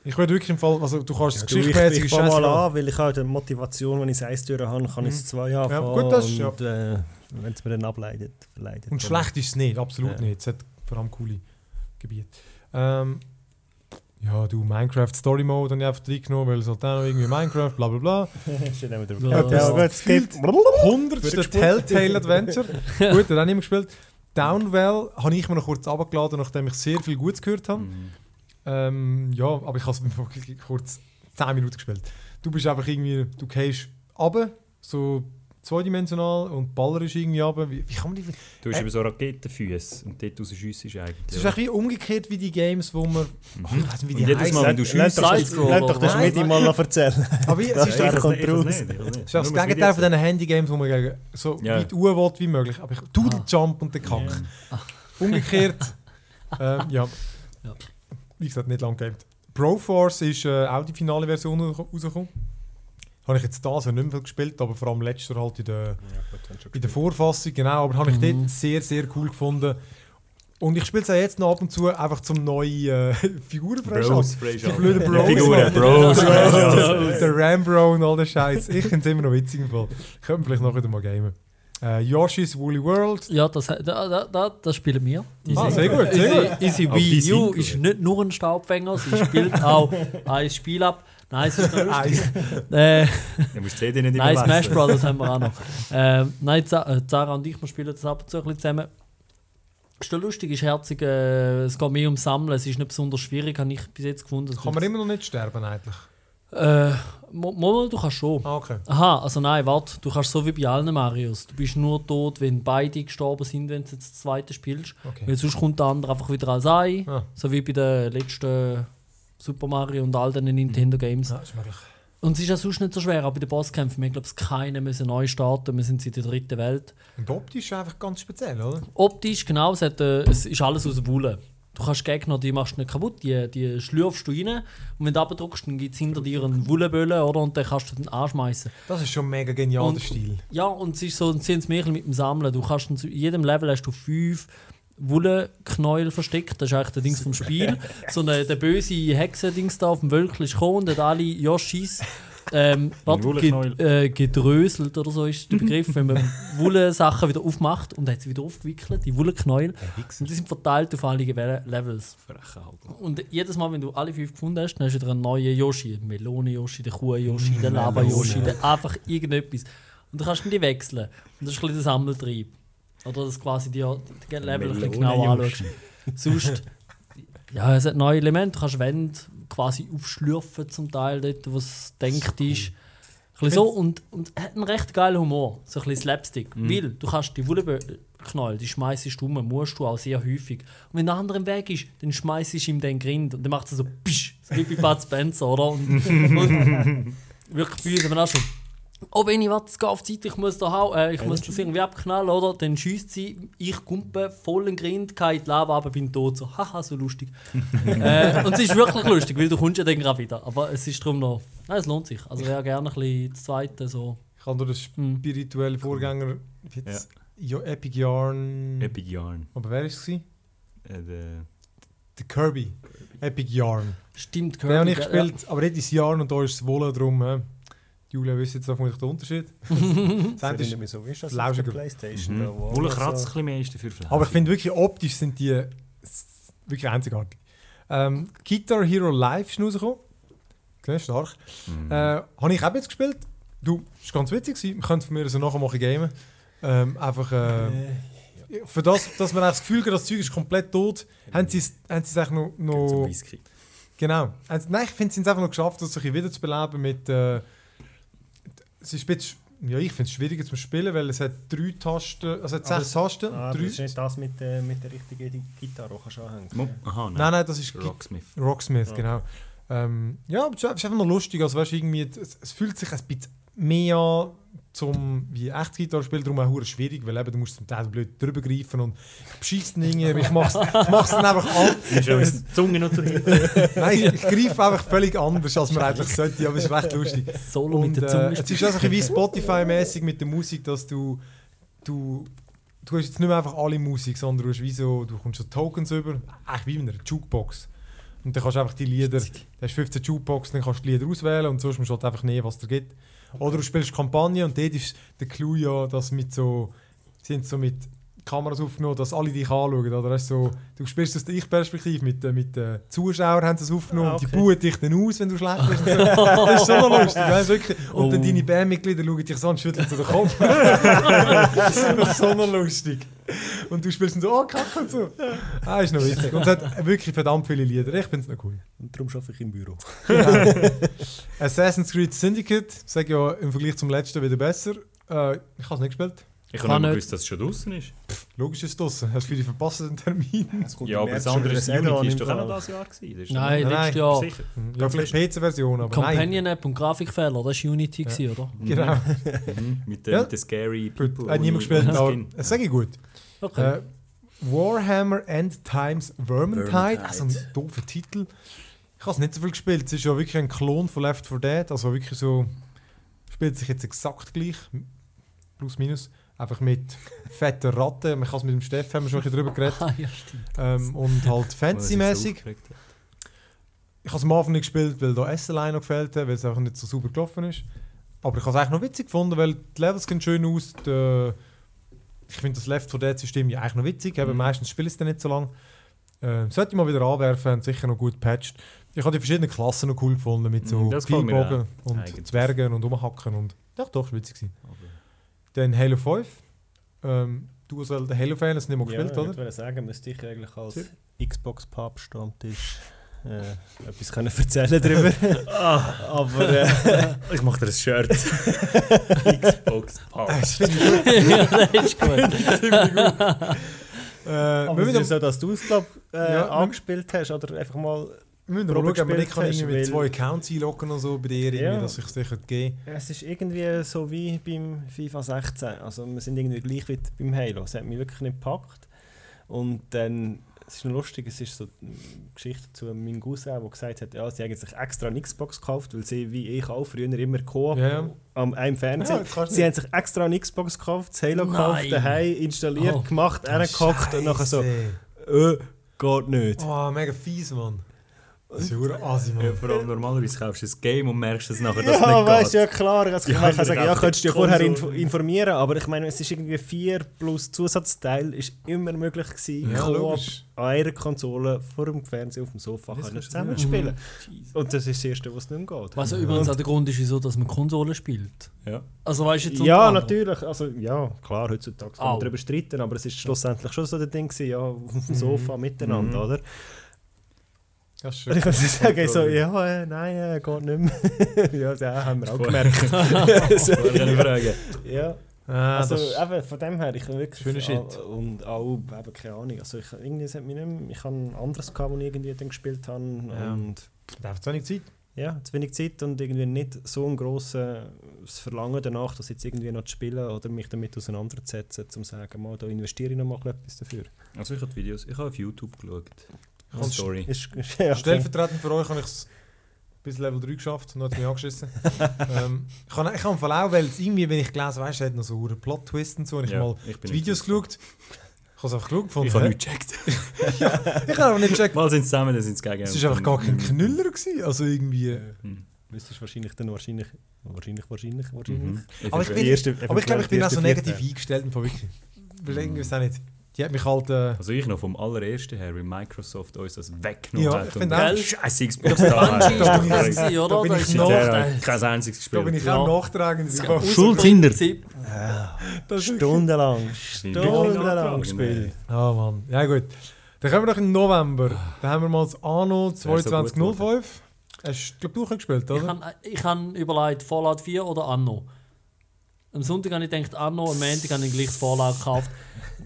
ich würde wirklich im Fall, also du kannst das Du, ich, fange mal an, weil ich halt eine Motivation, wenn ich es eins durch habe, kann ich es zwei anfangen. gut, das ist- und äh, wenn es mir dann ableitet, verleitet. Und schlecht ist es nicht, absolut Ja. nicht. Es hat vor allem coole Gebiete. Ähm, ja, du, Minecraft Story Mode habe ich einfach reingenommen, weil es halt auch noch irgendwie Minecraft, bla bla bla. Steht auch wieder Ja, Ja, gut, es gibt- 100. Telltale Adventure. *laughs* Gut, den habe ich nicht mehr gespielt. Downwell habe ich mir noch kurz abgeladen, nachdem ich sehr viel Gutes gehört habe. Mhm. Ähm, ja, aber ich habe es *laughs* wirklich kurz 10 Minuten gespielt. Du bist einfach irgendwie, du gehst runter, so zweidimensional und ballerst irgendwie runter. Wie, wie kann man die... Du hast Äh. eben so Raketenfüße und dort raus schiessest eigentlich. Es ist eigentlich wie umgekehrt wie die Games, wo man... Oh, ich weiß nicht, wie die jedes Mal, wenn du Lass schiessest... doch, Side-Scroller, lass doch oder? Schmidi mal noch erzählen. Aber wie, es Das ist ist doch ist das Gegenteil von diesen Handy-Games, wo man gegen so Ja. weit uhr will wie möglich. Aber ich Doodle Jump und den Kack. *laughs* Umgekehrt, ähm, ja. Ja. Wie gesagt, nicht lang gegamed. Broforce ist äh, auch die finale Version raus- rausgekommen. Habe ich jetzt das ja nicht mehr viel gespielt, aber vor allem letztes Jahr halt in der, in der Vorfassung, genau. Aber habe ich Mhm. dort sehr, sehr cool gefunden. Und ich spiele es auch jetzt noch ab und zu einfach zum neue äh, *laughs* Figuren Bros, Die blöden Bros. Figuren. Bros. der Rambro und all der Scheiß. Ich finde es immer noch witzig im Fall. Wir vielleicht noch wieder mal gamen. Äh, Yoshi's Woolly World. Ja, das, da, da, da, das spielen wir. Ah, sehr gut, sehr gut. Easy, easy Auch die Wii U gut. ist nicht nur ein Staubfänger, sie spielt auch *laughs* ein Spiel ab. Nein, es ist noch *laughs* lustig. Eins. äh, Du musst die CD nicht nein, Smash. Brothers haben wir auch noch. Ähm, nein, äh, Zara und ich wir spielen das ab und zu ein bisschen zusammen. Ist doch lustig, ist herzig. Äh, es geht mehr ums Sammeln. Es ist nicht besonders schwierig, habe ich bis jetzt gefunden. Kann man immer noch nicht sterben eigentlich. Äh, mo- mo- du kannst schon. Ah, okay. Aha, also nein, warte, du kannst so wie bei allen Marios. Du bist nur tot, wenn beide gestorben sind, wenn du jetzt das zweite spielst. okay. Weil sonst kommt der andere einfach wieder als Ei. Ah. So wie bei den letzten Super Mario und all den Nintendo Games. Ja, ist möglich. Und es ist ja sonst nicht so schwer, auch bei den Bosskämpfen. Wir glaube, keiner müssen neu starten. Wir sind in der dritten Welt. Und optisch ist einfach ganz speziell, oder? Optisch, genau, es, hat, äh, es ist alles aus Wolle. Du kannst Gegner, die machst du nicht kaputt, die, die schlürfst du rein. Und wenn du abdrückst, dann gibt es hinter dir einen Wolleböllen, oder? Und dann kannst du den anschmeißen. Das ist schon mega genial, Und- der Stil. Ja, und es ist so ein Zinsmärchen mit dem Sammeln. Du kannst in jedem Level hast du fünf Wollenknäuel versteckt. Das ist eigentlich der Dings vom Spiel. *laughs* so eine, der böse Hexendings da auf dem Wölkchen ist gekommen und hat alle Yoshis ähm, warte, ged, äh, gedröselt oder so ist der *laughs* Begriff, wenn man Wolle-Sachen wieder aufmacht und hat sie wieder aufgewickelt, die Wollenknäuel. Und die sind verteilt auf alle Le- Levels. Und jedes Mal, wenn du alle fünf gefunden hast, dann hast du wieder einen neuen Yoshi. Den Melone-Yoshi, den Kuh-Yoshi, den Lava-Yoshi, einfach irgendetwas. Und du kannst dann die wechseln. Und das ist ein bisschen der Sammeltrieb. Oder dass quasi die, die Level ein bisschen genau anschaust. Sonst, ja, es hat neue Elemente. Du kannst Wände quasi aufschlürfen zum Teil, dort, wo es denkt ist. Ein bisschen so und, und hat einen recht geilen Humor. So ein bisschen Slapstick. Weil du kannst die Wolleknäuel, die schmeißt du um, musst du auch sehr häufig. Und wenn der andere im Weg ist, dann schmeißt du ihm den Grind und dann macht er so Pisch, so wie bei Bud Spencer, oder? Und, *laughs* und wirklich bei uns haben wir auch schon. Oh warte, es geht auf Zeit, ich muss da hauen, äh, ich muss das irgendwie abknallen, oder? Dann schießt sie, ich kumpe, vollen Grind, in die Lava, aber bin tot. So, haha, so lustig. *laughs* äh, und es ist wirklich lustig, weil du kommst ja dann gerade wieder. Aber es ist darum noch, nein, es lohnt sich. Also wäre gerne ein bisschen das Zweite so. Ich habe durch den spirituellen Vorgänger jetzt ja, Epic Yarn. Epic Yarn. Aber wer war es? Äh, der Der Kirby. Epic Yarn. Stimmt, Den habe ich gespielt, aber nicht ist Yarn und da ist es Wolle drum. Äh. Julia wissen jetzt vermutlich den Unterschied. das Das ist, mich so, wie ist das auf der Playstation? da, wo Wolle alles kratzt ein so- bisschen mehr ist dafür Fleisch. aber ich finde wirklich optisch sind die wirklich einzigartig. Ähm, Guitar Hero Live ist rausgekommen. Okay, stark. Mhm. Äh, habe ich auch jetzt gespielt. Du, ist ganz witzig gewesen. Wir können von mir also nachher machen gamen. Ähm, einfach äh, für das, dass man das Gefühl hat, das Zeug ist komplett tot, haben sie es haben sie es eigentlich noch, noch Whisky. Genau. Nein, ich finde, sie haben es einfach noch geschafft, das ein bisschen wieder zu beleben mit. Äh, es ist ein bisschen, ja, ich finde es schwieriger zum Spielen, weil es hat drei Tasten, also es hat sechs Tasten. Ah, drei. das ist nicht das mit, äh, mit der richtigen Gitarre, die kannst du anhängen. Mo- Aha, nein. Nein, nein, das ist Rocksmith. Rocksmith, Ja. genau. Ähm, ja, aber es ist einfach noch lustig. Also, weißt, irgendwie, es, es fühlt sich ein bisschen mehr an zum wie echt Gitarre spielen, darum auch hure schwierig, weil eben, du musst zum Teil blöd drüber greifen und beschießt irgendwie, aber ich mach's, ich mach's dann einfach an. Die Zunge noch zu *laughs* Nein, ich, ich greife einfach völlig anders, als man eigentlich sollte, aber es ist recht lustig. Solo Und, mit der äh, Zunge. es ist auch so ein bisschen wie Spotify-mäßig mit der Musik, dass du, du, du hast jetzt nicht mehr einfach alle Musik, sondern du hast wie so, du kommst so Tokens über, eigentlich wie in einer Jukebox. Und dann kannst du einfach die Lieder, du hast 15 Jukeboxen, dann kannst du die Lieder auswählen und sonst musst du halt einfach nehmen, was dir gibt. Oder du spielst Kampagne und dort ist der Clou ja, dass mit so, haben so mit Kameras aufgenommen, dass alle dich anschauen. Oder weißt, du, so, du spielst aus der Ich-Perspektive, mit, äh, mit den Zuschauern haben sie es aufgenommen Ah, und die okay. buhen dich dann aus, wenn du schlecht bist. *laughs* Das ist schon noch lustig, weißt, wirklich. Und dann Oh. deine Bandmitglieder schauen dich so und schütteln so den Kopf. *laughs* das ist noch so noch lustig. Und du spielst dann so, oh, Kacke und so. Ah, ist noch witzig. Und es hat wirklich verdammt viele Lieder. Ich finde es noch cool. Und darum arbeite ich im Büro. *laughs* Assassin's Creed Syndicate, sage ja im Vergleich zum letzten wieder besser. Äh, ich habe es nicht gespielt. Ich Kann habe nicht gewusst, dass es schon draußen ist. Logisch ist es draussen. Hast du die verpassten Termin? Es kommt Ja, im aber das andere ist Unity, ist im doch auch noch das Jahr gewesen. Das ist Nein, Nein, letztes Jahr. Sicher. Ja, vielleicht PC-Version, aber nein. Companion-App und Grafikfehler, das war Unity, gewesen, oder? Genau. Mhm. Mit, den Ja. mit den scary people. hat niemand ohne- gespielt, aber das sage ich gut. Okay. Äh, Warhammer End Times Vermintide, Vermintide. also ein doofer Titel. Ich habe es nicht so viel gespielt. Es ist ja wirklich ein Klon von Left 4 Dead, also wirklich so spielt sich jetzt exakt gleich, plus minus, einfach mit fetten Ratten. Man kann es mit dem Steff haben wir schon ein bisschen drüber geredet *laughs* ah, ja, ähm, und halt fancy-mäßig. Ich habe es am Anfang nicht gespielt, weil da SLI noch gefällt hat, weil es einfach nicht so super gelaufen ist. Aber ich habe es eigentlich noch witzig gefunden, weil die Levels gehen schön aus. Die, ich finde das Left 4 Dead System ja eigentlich noch witzig, aber Mhm. meistens spiele ich es dann nicht so lange. Äh, sollte ich mal wieder anwerfen, haben sicher noch gut gepatcht. Ich habe die verschiedenen Klassen noch cool gefunden, mit so Mhm, Pfeilbogen und Eigentlich. Zwergen und Umhacken und ja doch, ist witzig gewesen. Aber- Dann Halo 5. Ähm, du als der Halo-Fan hast du nicht mal gespielt, ja, oder? Ich würde sagen, müsste ich eigentlich als Xbox-Pub-Stammtisch äh, etwas können erzählen darüber. *laughs* Aber äh, *laughs* Ich mache dir ein Shirt. *laughs* Xbox. Ah. Das finde ich ja, das ist gut. ziemlich gut. Äh, aber es ist so, dass du es glaub, äh, Ja, angespielt hast oder einfach mal... Wir müssen mal schauen, wir nicht gespielt kann hast, mit zwei Accounts einloggen und so bei dir, Ja. dass ich es dir geben Es ist irgendwie so wie beim FIFA 16. Also wir sind irgendwie gleich wie beim Halo. Es hat mich wirklich nicht gepackt. Und dann es ist noch lustig, es ist so eine Geschichte zu meinem Cousin, der gesagt hat, ja, sie haben sich extra eine Xbox gekauft, weil sie, wie ich auch, früher immer Koop ja. am einem Fernseher. Ja, sie haben sich extra eine Xbox gekauft, das Halo Nein. gekauft, daheim installiert, Oh. gemacht, reingehockt und nachher so, äh, geht nicht. Oh, mega fies, Mann. Das ist Ja, Mann. vor allem normalerweise kaufst du ein Game und merkst es nachher, dass es Ja, nicht weißt geht. ja klar. Also, Die ich kann sagen, ja, könntest du dich vorher Konsole. info informieren, aber ich meine, es ist irgendwie 4 plus Zusatzteil ist immer möglich gewesen, Ja, Koop an einer Konsole vor dem Fernseher auf dem Sofa Das können kannst du zusammen sagen. spielen. Und das ist das Erste, was nicht mehr geht. Was ja übrigens auch der Grund ist, wieso dass man Konsolen spielt. Ja. Also weißt du jetzt Ja, natürlich. Also, ja, klar, heutzutage kann man darüber streiten, aber es ist schlussendlich schon so der Ding gewesen, ja, auf dem Sofa miteinander, Mhm. oder? Das ist Und ich sagen, so, ja. ja, äh, nein, äh, geht nicht mehr. *laughs* ja, das haben wir auch gemerkt. *laughs* *laughs* so, fragen. ja. Ah, Also das- eben, von dem her, ich wirklich... Schöner Shit. Und auch, eben, keine Ahnung, also ich, irgendwie, hat mich nicht mehr, ich habe ein anderes gehabt, wo ich irgendwie dann gespielt habe Ja. und Da hat zu wenig Zeit. ja, zu wenig Zeit und irgendwie nicht so ein grosses Verlangen danach, das jetzt irgendwie noch zu spielen oder mich damit auseinanderzusetzen, um zu sagen, mal, da investiere ich noch mal etwas dafür. Also ich habe die Videos, ich habe auf YouTube geschaut. Und Story. Ist, ist, *laughs* ja, Stellvertretend für euch habe ich es bis Level 3 geschafft und hat es mich angeschissen. *laughs* ähm, ich habe ich Fall auch, weil es irgendwie, wenn ich gelesen habe, weißt du, es hat noch so einen Plot-Twist und so, und ich Ja, mal ich die Videos nicht- geschaut. Ich habe es einfach geschaut gefunden. Ich habe hä? nichts gecheckt. *laughs* ich habe aber nicht gecheckt. Mal sind sie zusammen, dann sind sie gegen. Es war einfach gar kein Knüller. Gewesen. Also irgendwie... Hm. Müsstest wahrscheinlich dann wahrscheinlich, wahrscheinlich, wahrscheinlich, wahrscheinlich. Mhm. Aber ich bin- Aber ich glaube, ich bin auch so negativ eingestellt. Fall wirklich. Weil irgendwie, weiß auch nicht. Die hat mich halt... Äh, Also ich noch vom allerersten her, weil Microsoft uns das weggenommen Ja, hat. ich und finde auch- Scheiße Bungie da. Da bin ich- gewesen, da oder? bin Da ich Ja, kein einziges da bin ich auch nachtragend. Ist Stundenlang, Stundenlang gespielt. Ah Mann, ja gut. Dann kommen wir noch im November. Dann haben wir mal das Anno wär so gut 2205. Hast du, glaube ich, gespielt, Ich oder? habe ich han überlegt, Fallout 4 oder Anno. Am Sonntag habe ich gedacht Anno, am Montag habe ich gleich das Vorlag gekauft.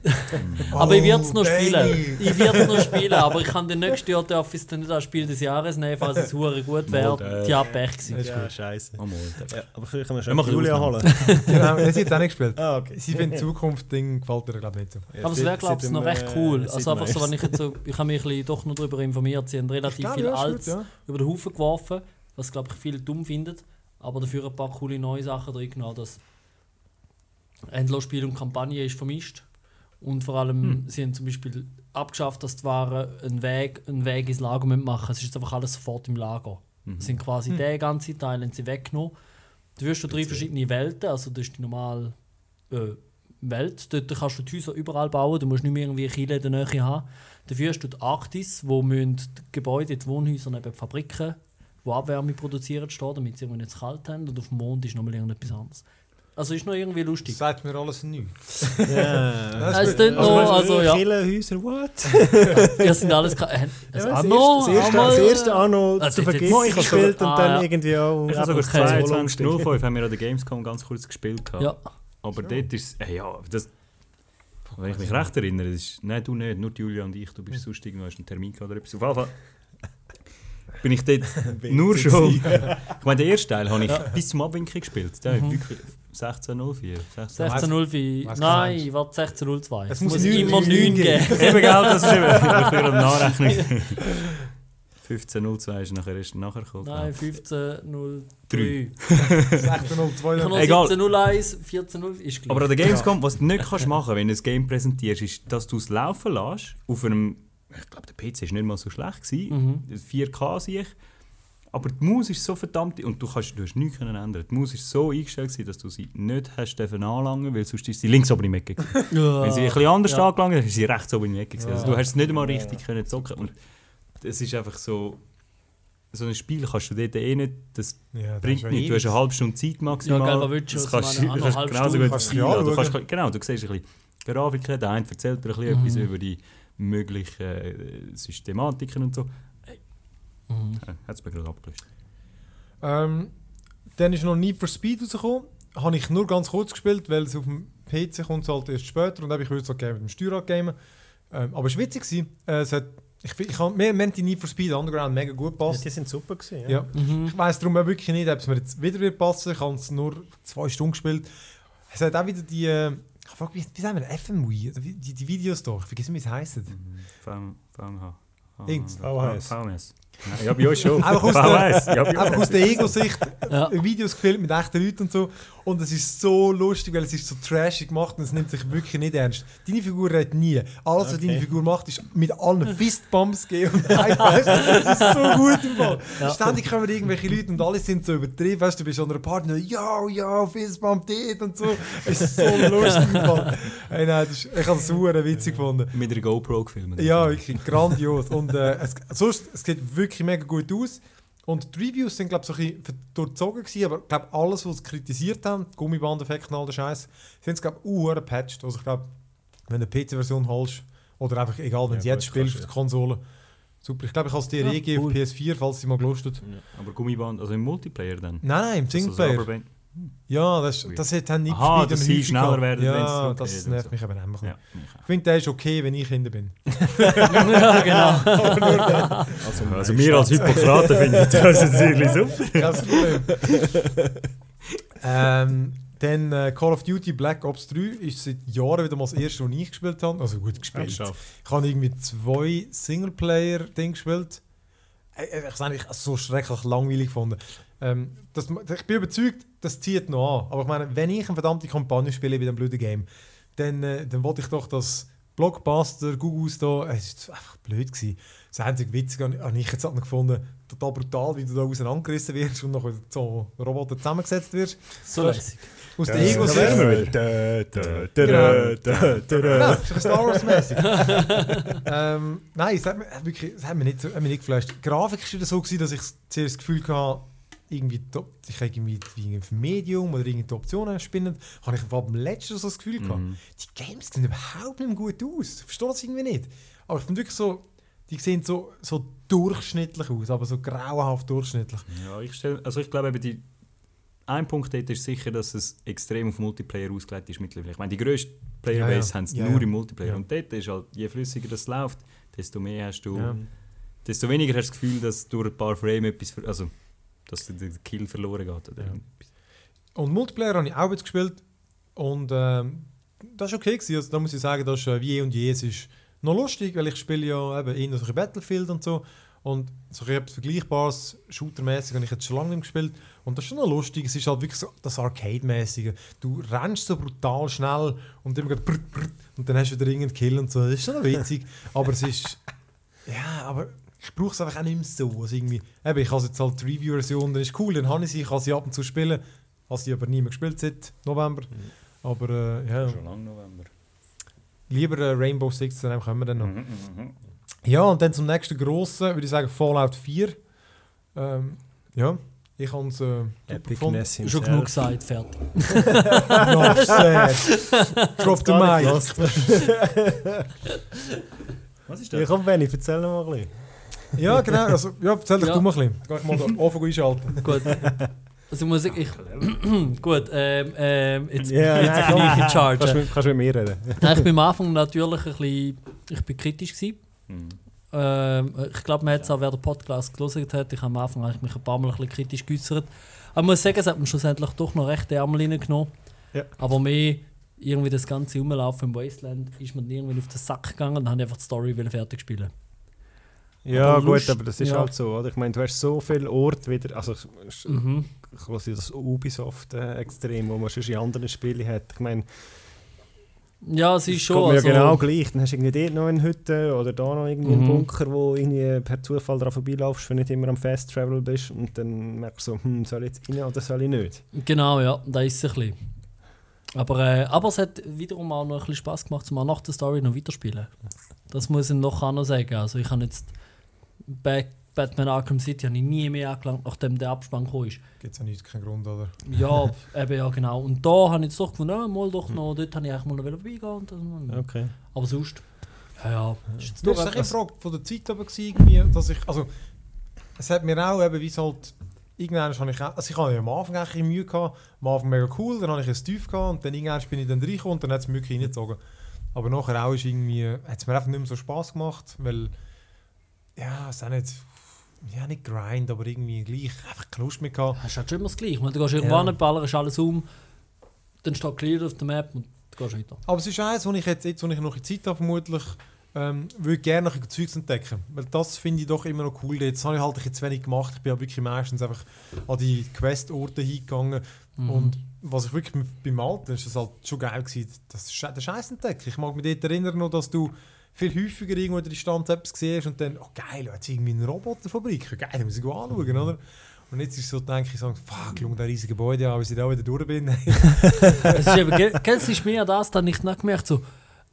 *laughs* aber ich werde es noch spielen. Danny. Ich werde es noch spielen, aber ich kann den nächsten Jahr darf ich es dann nicht als Spiel des Jahres nehmen, falls es hure gut wäre. Die hat Pech gewesen. ist Ja, gut. scheiße. Oh. Ja, aber vielleicht können wir schon machen Julia holen. *laughs* genau, *laughs* das hat jetzt auch nicht gespielt. ah, okay. Sie finden Zukunft-Ding gefällt dir, glaube ich, nicht so. Ja, Aber es wäre, glaube ich, noch recht äh, cool. Also einfach so, wenn ich jetzt so, ich habe mich ein bisschen doch noch darüber informiert, sie haben relativ Ich glaube, viel ja, ist Altes gut, ja. über den Haufen geworfen, was glaube ich viele dumm finden, aber dafür ein paar coole neue Sachen drin genommen. Das Endlosspiel und Kampagne ist vermischt und vor allem Hm. sie haben zum Beispiel abgeschafft, dass die Waren einen Weg, einen Weg ins Lager müssen machen. Es ist jetzt einfach alles sofort im Lager. Mhm. Es sind quasi Hm. der ganze Teil haben sie weggenommen. Du wirst du drei verschiedene Welten, also das ist die normale äh, Welt. Dort kannst du die Häuser überall bauen, du musst nicht mehr irgendwie Kiel in der Nähe haben. Dafür hast du die Arktis, wo müssen die Gebäude, die Wohnhäuser neben Fabriken, die Abwärme produzieren, stehen, damit sie irgendwie nicht zu kalt haben. Und auf dem Mond ist nochmal irgendetwas anderes. Also ist noch irgendwie lustig. sagt mir alles nichts. *laughs* Ja. Das Es tut noch, also ja, Killenhäuser, what? *laughs* ihr sind alles... Ka- äh, Ja, also das, Anno, erste, das, erste, das erste Anno Also zu ich vergessen gespielt und Ah, dann ja. irgendwie auch... Ich habe sogar Okay. 22.05 haben wir an der Gamescom ganz kurz gespielt. gehabt. Ja, Aber dort ist es, ja, das, wenn ich mich recht erinnere, das ist, nein, du nicht, nur Julia und ich, du bist sonst irgendwo, hast einen Termin gehabt oder etwas. Auf jeden Fall *laughs* bin ich dort nur schon, ich meine, den ersten Teil habe ich bis zum Abwinken gespielt. Der Mhm. wirklich 16.04, 16 16.05. Weiss Nein, kein warte, 16.02. Es muss muss neun- immer 9 neun geben. *laughs* Eben, gell, das ist eben, *laughs* ich bin am Nachrechnen. *laughs* 15.02 ist nachher erst nachher gekommen. Nein, glaub 15.03. Drei. 1602. Ich habe noch Egal. 17.01, 14.0 ist gleich. Aber an der Gamescom, was du nicht kannst machen wenn du ein Game präsentierst, ist, dass du es laufen lässt auf einem, ich glaube, der PC ist nicht mal so schlecht gewesen, Mhm. 4K sehe ich, aber die Maus ist so verdammt, und du, kannst, du hast nichts können ändern, die Maus ist so eingestellt gewesen, dass du sie nicht hast anlangen, weil sonst ist sie links oben im Ecke gewesen. *laughs* Ja. Wenn sie ein bisschen anders Ja. angelangt hat, ist sie rechts oben im Ecke gewesen. Also Ja. du hast es nicht mal richtig können zocken und es ist einfach so, so ein Spiel kannst du dort eh nicht, das Ja, bringt ist ja nichts. Du hast eine halbe Stunde Zeit maximal. Ja, willst du? Das kannst, meine, kannst halbe genauso gut kannst du spielen. ja Du kannst, anschauen. genau, du siehst ein bisschen Grafiken, der eine erzählt dir ein bisschen Mhm. etwas über die möglichen äh, Systematiken und so. Mhm. Ja, Hat es mir gerade abgelöst. Ähm, dann ist noch Need for Speed rausgekommen. Habe ich nur ganz kurz gespielt, weil es auf dem PC kommt halt erst später und dann habe ich würde es halt gerne mit dem Steuerrad gamen. Ähm, aber es war witzig. gewesen. Äh, es hat, ich, ich hat die Need for Speed Underground mega gut Ja, gepasst. die sind super gewesen, Ja. Mhm. Ich weiß darum auch wirklich nicht, ob es mir jetzt wieder wird passen. Ich habe es nur zwei Stunden gespielt. Es hat auch wieder die. Äh, ich frage, wie, wie sagen wir, FMW, wie- die, die Videos doch. Ich vergesse, wie es heisst. V- VMH. VMS. Ja, bei euch schon. *laughs* Einfach aus bei Einfach aus der Ego-Sicht Ja. Videos gefilmt mit echten Leuten und so. Und es ist so lustig, weil es ist so trashig gemacht und es nimmt sich wirklich nicht ernst. Deine Figur redet nie. Alles, was Okay. deine Figur macht, ist mit allen *laughs* Fistbumps gehen und einfach. Das ist so gut im Fall. Ja. Ständig kommen irgendwelche Leute und alle sind so übertrieben. Weißt du, du bist an einer Party und ja, ja, Fistbump dort und so. Es ist so lustig im Fall. Hey, nein, das ist, ich habe es super witzig gefunden. Mit der GoPro gefilmt. Ja, wirklich grandios. Und äh, es, sonst, es sieht wirklich mega gut aus. Und die Reviews sind, glaube ich, so ein bisschen durchzogen gewesen, aber ich glaube, alles, was sie kritisiert haben, Gummibandeffekt und all der Scheiß, sind es, glaube ich, uh, gepatcht. Also ich glaube, wenn du eine PC-Version holst, oder einfach, egal, wenn Ja, du jetzt spielst auf der Konsole, super. Ich glaube, ich habe es dir Ja, eh cool. auf PS4, falls sie mal gelustet. Aber Gummiband, also im Multiplayer dann? Nein, nein, im Also so Singleplayer. Ja, das, das hat dann nicht Aha, gespielt, dass haben sie schneller gehabt. werden, Ja, das nervt und mich eben einfach. Ja. Ich finde, der ist okay, wenn ich Kinder bin. *laughs* *laughs* ja, genau. *laughs* Also, Also wir als Hippokraten finden das natürlich super. Kein Problem. ähm, dann äh, Call of Duty Black Ops 3 ist seit Jahren wieder mal das erste, das ich gespielt habe. Also gut gespielt. Geschafft. Ich habe irgendwie zwei Singleplayer-Dinge gespielt. Äh, äh, Ich habe es eigentlich so schrecklich langweilig gefunden. Ähm, das, ich bin überzeugt, das zieht noch an. Aber ich meine, wenn ich eine verdammte Kampagne spiele bei dem blöden Game, dann, äh, dann wollte ich doch das Blockbuster, Gugus da, es ist einfach blöd gewesen. Das einzige Witzige habe ich jetzt noch gefunden, total brutal, wie du da auseinandergerissen wirst und nachher so Roboter zusammengesetzt wirst. So lässig. Aus der ego da wären wir wieder. Da, da, da, da, da, Genau, Star Wars-mäßig. *laughs* ähm, nein, es hat, mir, äh, wirklich, es hat mir nicht, hat nicht geflasht. Die Grafik war wieder so, gewesen, dass ich zuerst das Gefühl hatte, irgendwie, die- ich habe irgendwie auf dem Medium oder irgendeine Optionen spinnen, habe ich beim letzten so das Gefühl gehabt, Mhm. die Games sehen überhaupt nicht gut aus. Ich verstehe das irgendwie nicht. Aber ich finde wirklich so, die sehen so, so durchschnittlich aus, aber so grauenhaft durchschnittlich. Ja, ich, stell, also ich glaube, eben die, ein Punkt dort ist sicher, dass es extrem auf Multiplayer ausgelegt ist mittlerweile. Ich meine, die grösste Playerbase Ja, ja. haben sie Ja, nur im Multiplayer. Und dort ist halt, je flüssiger das läuft, desto mehr hast du, desto weniger hast du das Gefühl, dass durch ein paar Frame etwas, also dass der Kill verloren geht. Oder Ja. Und Multiplayer habe ich auch jetzt gespielt und ähm, das war okay. Gewesen. Also, da muss ich sagen, das ist äh, wie eh und je. Es ist noch lustig, weil ich spiele ja eben eher solche Battlefield und so. Und so etwas Vergleichbares, shootermäßig habe ich jetzt schon lange nicht mehr gespielt. Und das ist schon noch lustig. Es ist halt wirklich so das Arcade-mäßige. Du rennst so brutal schnell und immer geht brr, brr, und dann hast du wieder irgendeinen Kill und so. Das ist schon noch witzig. aber es ist... *laughs* Ja, aber ich brauche es einfach auch nicht mehr so. Also irgendwie, eben, ich habe jetzt halt die Review-Version, dann ist cool, dann habe ich sie, ich kann sie ab und zu spielen. Habe sie aber nie mehr gespielt seit November. Aber äh, ja, Schon lange November. lieber äh, Rainbow Six, dann kommen wir dann noch. Mhm, mhm. Ja, und dann zum nächsten grossen, würde ich sagen Fallout 4. Ähm, ja, ich habe es äh, gefunden. Epicness Schon himself. genug gesagt, fertig. *laughs* Enough said. Drop the mic. *laughs* Was ist Ja, das? komm, Benni, erzähl noch mal ein bisschen. *laughs* Ja, genau. Also, ja, erzähl doch Ja. du mal ein bisschen. Ich mal den Ofen einschalten. *laughs* Gut. Also ich muss sagen, ich, *clears throat* gut, ähm, ähm, jetzt, Ja, jetzt bin ich in *laughs* Kannst charge. mit- kannst du mit mir reden? Nein, ich bin am Anfang natürlich ein bisschen, ich bin kritisch gewesen. Mhm. Ähm, ich glaube, man hat es auch, wer den Podcast gelesen hat, ich habe am Anfang eigentlich mich ein paar Mal ein bisschen kritisch geäußert. Aber ich muss sagen, es hat mir schlussendlich doch noch recht Ärmel reingenommen. Ja. Aber mehr irgendwie das ganze Umlaufen im Wasteland ist mir irgendwie auf den Sack gegangen und dann habe ich einfach die Story fertig spielen. Ja, Aber gut, aber das ist ja. halt so, oder? Ich meine, du hast so viele Orte wieder, also Mhm. quasi das Ubisoft-Extrem, wo man schon in anderen Spielen hat. Ich meine, Ja, es ist schon. geht mir Also, ja genau gleich. Dann hast du irgendwie dort noch eine Hütte oder da noch irgendwie einen Mhm. Bunker, wo irgendwie per Zufall daran vorbeilaufst, wenn du nicht immer am Fast Travel bist und dann merkst du so, hm, soll ich jetzt rein oder soll ich nicht? Genau, ja, da ist es ein bisschen. Aber, äh, aber es hat wiederum auch noch ein bisschen Spaß gemacht, zum nach der Story noch weiterspielen. Das muss ich noch auch noch sagen. Also ich habe jetzt Batman Arkham City habe ich nie mehr angelangt, nachdem der Abspann gekommen ist. Gibt es ja nicht keinen Grund, oder? Ja, *laughs* eben ja genau. Und da habe ich jetzt doch gefunden, ja, mal doch noch, dort habe ich eigentlich mal noch vorbeigehen. Und das, Okay. Aber sonst, ja, ja. Ist Du doch hast eine Frage von der Zeit aber gewesen, irgendwie, dass ich, also, es hat mir auch eben, wie es halt, irgendwann habe ich also ich hatte ja am Anfang eigentlich Mühe gehabt, am Anfang mega cool, dann habe ich ein Tief gehabt und dann irgendwann bin ich dann reingekommen und dann hat es mich wirklich reingezogen. Aber nachher auch ist irgendwie, hat es mir einfach nicht mehr so Spass gemacht, weil, ja, es ist auch nicht, ja nicht grind, aber irgendwie gleich einfach keine Lust mehr gehabt. Hast du halt schon immer das Gleiche. Du gehst irgendwo Ja. ballerst alles um, dann steht clear auf der Map und du gehst weiter. Aber es ist eins, wo ich jetzt, jetzt wo ich noch Zeit habe, vermutlich ähm, würde gerne noch ein Zeugs entdecken. Weil das finde ich doch immer noch cool. Jetzt habe ich halt jetzt wenig gemacht. Ich bin ja wirklich meistens einfach an die Quest-Orte hingegangen. Mhm. Und was ich wirklich beim Alten ist das halt schon geil gewesen, das ist der Scheiß entdecken. Ich mag mich dort erinnern noch, dass du viel häufiger irgendwo in der Distanz etwas siehst und dann, oh geil, jetzt irgendwie eine Roboterfabrik. Geil, da muss ich anschauen, oder? Und jetzt ist es so, denke ich, so, fuck, schau der riesige Gebäude an, bis ich da wieder durch bin. *laughs* Es ist eben, es ist mehr das, dann ich nicht gemerkt, so,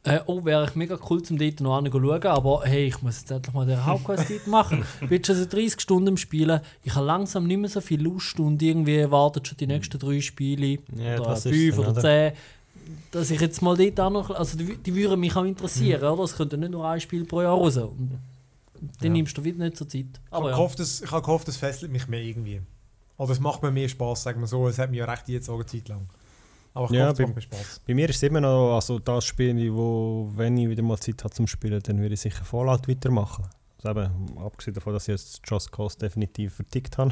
äh, oh, wäre ich mega cool zum dort noch schauen, aber hey, ich muss jetzt endlich mal den Hauptquest machen. Ich *laughs* bin schon seit 30 Stunden im Spielen, ich habe langsam nicht mehr so viel Lust und irgendwie wartet schon die nächsten drei Spiele Ja, oder das ist fünf oder? zehn. Dass ich jetzt mal dort auch noch, also die, die würden mich auch interessieren, oder? Es könnte nicht nur ein Spiel pro Jahr raus. Und dann Ja. nimmst du wieder nicht so Zeit. Ich Aber habe ja. gehofft, es- ich habe gehofft, es fesselt mich mehr irgendwie. Oder es macht mir mehr Spaß, sagen wir so. Es hat mir ja recht jetzt auch eine Zeit lang. Aber ich Ja, hoffe, es macht mir Spaß. Bei mir ist es immer noch also das Spiel, wo, wenn ich wieder mal Zeit habe zum Spielen, dann würde ich sicher Fallout weitermachen. Also eben, abgesehen davon, dass ich jetzt Just Cause definitiv vertickt habe.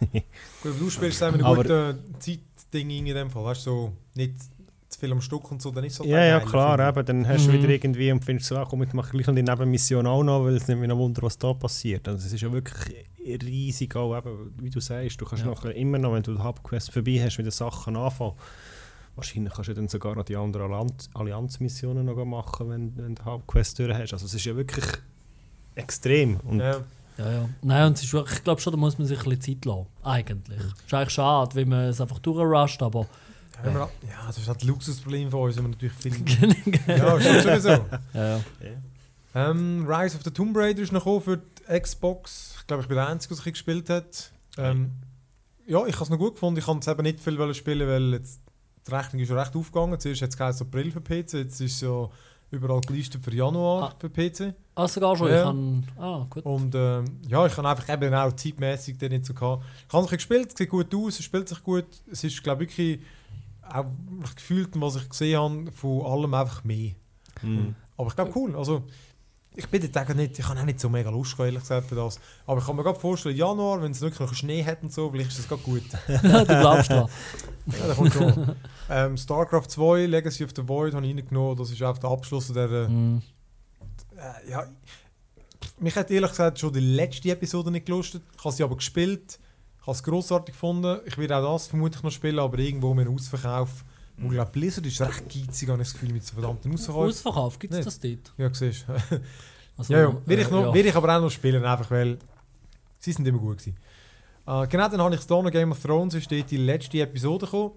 Gut, aber du spielst einfach ein Aber- gutes Zeitding in dem Fall. Weißt du, so nicht zu viel am Stück und so, dann ist es halt Ja, ja, klar, eben, dann hast du Mhm. wieder irgendwie und findest so, ah, komm, ich mache gleich noch die Nebenmission auch noch, weil es nicht mehr Wunder, was da passiert. Also es ist ja wirklich riesig auch, eben, wie du sagst, du kannst Ja. nachher immer noch, wenn du die Hauptquest vorbei hast, wieder Sachen anfangen. Wahrscheinlich kannst du dann sogar noch die anderen Allianz- Allianzmissionen noch machen, wenn, wenn du die Hauptquest durch hast. Also es ist ja wirklich extrem. Und ich. Ja. Ja, ja. Nein, und es ist wirklich, ich glaube schon, da muss man sich ein bisschen Zeit lassen. Eigentlich. Ist eigentlich schade, wenn man es einfach durchrusht, aber. Wir- ja, das ist halt ein Luxusproblem von uns, wenn wir natürlich viel. *laughs* ja, ja, schon sowieso. ja. Ähm, Rise of the Tomb Raider ist noch für die Xbox. Ich glaube, ich bin der Einzige, der es gespielt hat. Ähm, ja, ich habe es noch gut gefunden. Ich kann es eben nicht viel wollen spielen, weil jetzt die Rechnung ist schon recht aufgegangen. Zuerst hat es April für PC, jetzt ist es ja überall gelistet für Januar Ah. für PC. Ah, sogar schon. Ja. Ich kann. Ah, gut. Und ähm, ja, ich habe einfach eben auch zeitmäßig den nicht so gehabt. Ich habe es gespielt, es sieht gut aus, es spielt sich gut. Es ist, glaube ich, wirklich auch gefühlt, was ich gesehen habe, von allem einfach mehr. Mhm. Aber ich glaube, cool. Also, ich bin dort eigentlich nicht, ich habe auch nicht so mega Lust, ehrlich gesagt, für das. Aber ich kann mir gerade vorstellen, Januar, wenn es wirklich noch Schnee hat und so, vielleicht ist das gerade gut. *laughs* du glaubst dran. *laughs* ja, da kommt schon. ähm, StarCraft 2, Legacy of the Void, habe ich reingenommen. Das ist auch der Abschluss der. Äh, Mhm. ja, mich hat ehrlich gesagt schon die letzte Episode nicht gelustet. Ich habe sie aber gespielt. Ich habe es grossartig gefunden. Ich werde auch das vermutlich noch spielen, aber irgendwo mit einem Ausverkauf. Und ich glaube, Blizzard ist recht geizig, habe ich das Gefühl, mit so verdammten Ausverkauf. Ausverkauf, gibt es das dort? Ja, siehst du. *laughs* Also, Ja, ja. Will ich, äh, noch, ja. ich aber auch noch spielen, einfach weil sie sind immer gut gewesen. Äh, genau, dann habe ich noch Game of Thrones, ist dort die letzte Episode gekommen.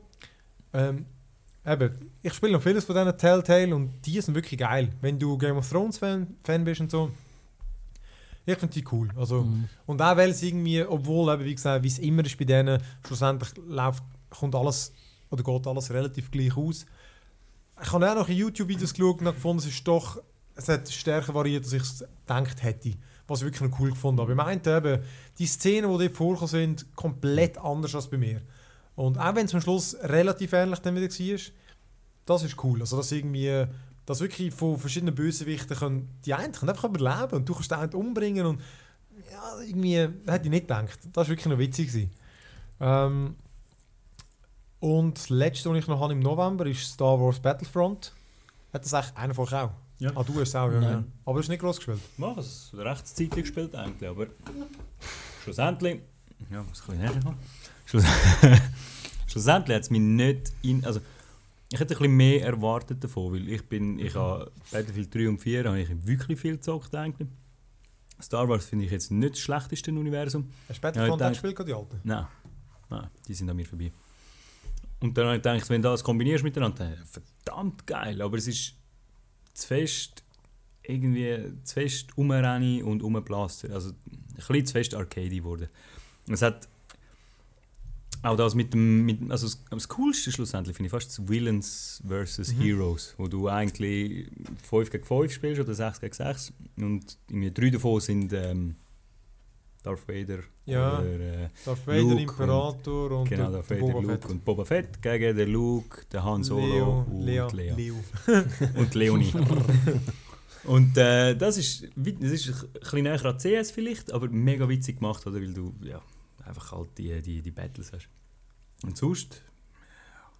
Ähm, eben, ich spiele noch vieles von diesen Telltale und die sind wirklich geil. Wenn du Game of Thrones Fan, Fan bist und so, ich finde die cool. Also, Mhm. Und auch weil es irgendwie, obwohl, eben, wie gesagt, wie es immer ist bei denen, schlussendlich läuft, kommt alles, oder geht alles relativ gleich aus. Ich habe auch noch in YouTube-Videos geschaut und gefunden, es ist doch, es hat stärker variiert, als ich es gedacht hätte. Was ich wirklich noch cool gefunden habe. Ich meinte eben, die Szenen, die dort vorgekommen sind, komplett anders als bei mir. Und auch wenn es am Schluss relativ ähnlich dann wieder war, das ist cool. Also, dass irgendwie, dass wirklich von verschiedenen Bösewichten können, die einen können einfach überleben und du kannst den einen umbringen und ja, irgendwie, das hätte ich nicht gedacht. Das war wirklich noch witzig. gewesen. Ähm, und das letzte, was ich noch habe im November, ist Star Wars Battlefront. Hat das eigentlich einer von euch auch? Ja. Ah, du hast es auch, ja. Nein. Aber du hast nicht groß gespielt. Mach es. Recht zeitlich gespielt eigentlich, aber schlussendlich. Ja, muss ich ein bisschen näher kommen. Schluss *laughs* schlussendlich hat es mich nicht in. Also, ich hätte ein bisschen mehr erwartet davon, weil ich bin. Ich habe Battlefield 3 und 4 habe ich wirklich viel gezockt eigentlich. Star Wars finde ich jetzt nicht das schlechteste Universum. Hast du Battlefront Ja, gespielt, die alten? Nein, nein, die sind an mir vorbei. Und dann habe ich gedacht, wenn du das kombinierst miteinander, dann, verdammt geil, aber es ist zu fest irgendwie zu fest umrennen und umblaster. Also ein bisschen zu fest arcade geworden. Es hat auch das mit dem, mit, also das, das Coolste schlussendlich finde ich fast das Villains vs. Mhm. Heroes, wo du eigentlich 5 gegen 5 spielst oder 6 gegen 6 und irgendwie drei davon sind ähm, Darth Vader Ja. oder äh, Darth Vader, Luke Imperator und, genau, der Darth Vader, Boba Luke Fett. und Boba Fett gegen den Luke, den Han Solo Leo, und Leo, Lea. Leo. *laughs* Und Leonie. *laughs* und äh, das ist, das ist ein bisschen näher an CS vielleicht, aber mega witzig gemacht, oder? weil du ja, einfach halt die, die, die Battles hast. Und sonst,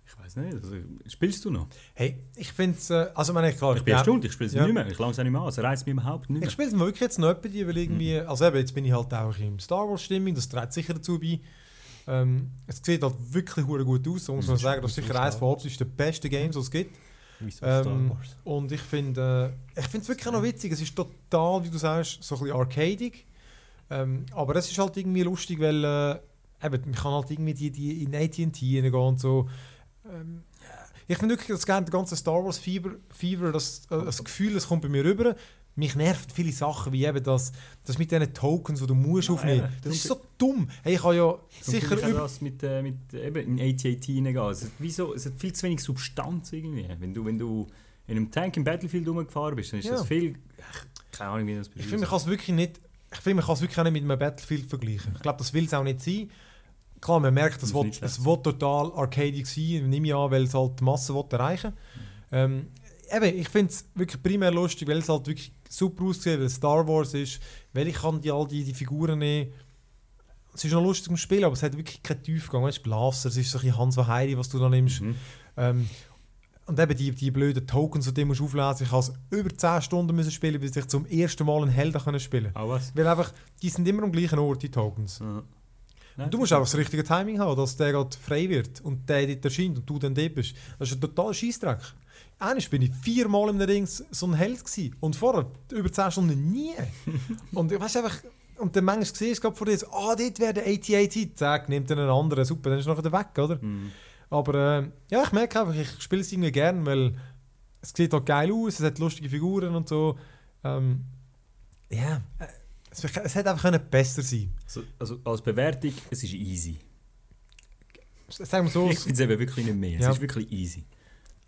Ich weiß nicht. Also, spielst du noch? Hey, ich finde es, äh, also meine ich klar, Ich bin erstaunt, ich spiele es Ja. nicht mehr. Ich langsam nicht mehr an. Es reizt mich überhaupt nicht mehr. Ich spiele es wirklich jetzt noch die, weil irgendwie, Mhm. also eben, jetzt bin ich halt auch in Star Wars Stimmung, das trägt sicher dazu bei. Ähm, es sieht halt wirklich gut aus, muss man sagen, das ist sicher eines von optisch der besten Games, die es gibt. Ähm, und ich finde äh, ich finde es wirklich auch noch witzig, es ist total, wie du sagst, so ein bisschen arcadig. Ähm, aber es ist halt irgendwie lustig, weil äh, eben, man kann halt irgendwie die, die in AT&T reingehen und so. Ähm, ich finde wirklich, das ganze Star Wars Fever, Fever das, äh, das Gefühl, das kommt bei mir rüber. Mich nervt viele Sachen, wie eben das, das mit diesen Tokens, die du musst aufnehmen. ja. Das ist so dumm. Hey, ich habe ja Sicher ich das mit, äh, mit eben in AT-AT hineingehen. Es, hat es hat viel zu wenig Substanz irgendwie. Wenn du, wenn du in einem Tank im Battlefield rumgefahren bist, dann ist Ja. das viel... Keine Ahnung, wie das Ich finde, man kann es wirklich nicht. Ich finde, man kann es wirklich auch nicht mit einem Battlefield vergleichen. Ich glaube, das will es auch nicht sein. Klar, man merkt, es will, schlecht es will total arcadig sein, nehme ich an, weil es halt die Masse will erreichen ähm, eben, ich finde es wirklich primär lustig, weil es halt wirklich super aussieht, weil es Star Wars ist, weil ich kann die, all die, die Figuren nehmen. Es ist noch lustig zum Spielen, aber es hat wirklich keinen Tiefgang. Weißt, du, Blaster, es ist so ein bisschen Hans von Heidi, was du da nimmst. Mhm. Ähm, und eben die, die blöden Tokens, die du musst auflesen Ich musste über 10 Stunden müssen spielen, bis ich zum ersten Mal einen Helden können spielen Auch was? Weil einfach, die sind immer am gleichen Ort, die Tokens. Ja. Nein, Und du musst einfach das richtige Timing haben, dass der gerade frei wird und der dort erscheint und du dann dort bist. Das ist ein totaler Scheissdreck. Einmal bin ich viermal im Ring so ein Held gewesen. und vorher über 10 Stunden nie. *laughs* und ich weiß einfach, und dann manchmal siehst du gerade vor dir, ah, dort wäre der AT-AT, zack, nimmt dann einen anderen, super, dann ist er nachher weg, oder? Mhm. Aber äh, ja, ich merke einfach, ich spiele es irgendwie gern, weil es sieht halt geil aus, es hat lustige Figuren und so. Ähm, ja, äh, es, es hätte einfach besser sein Also, also als Bewertung, es ist easy. Sagen wir so, Ich finde es eben wirklich nicht mehr. Ja. Es ist wirklich easy.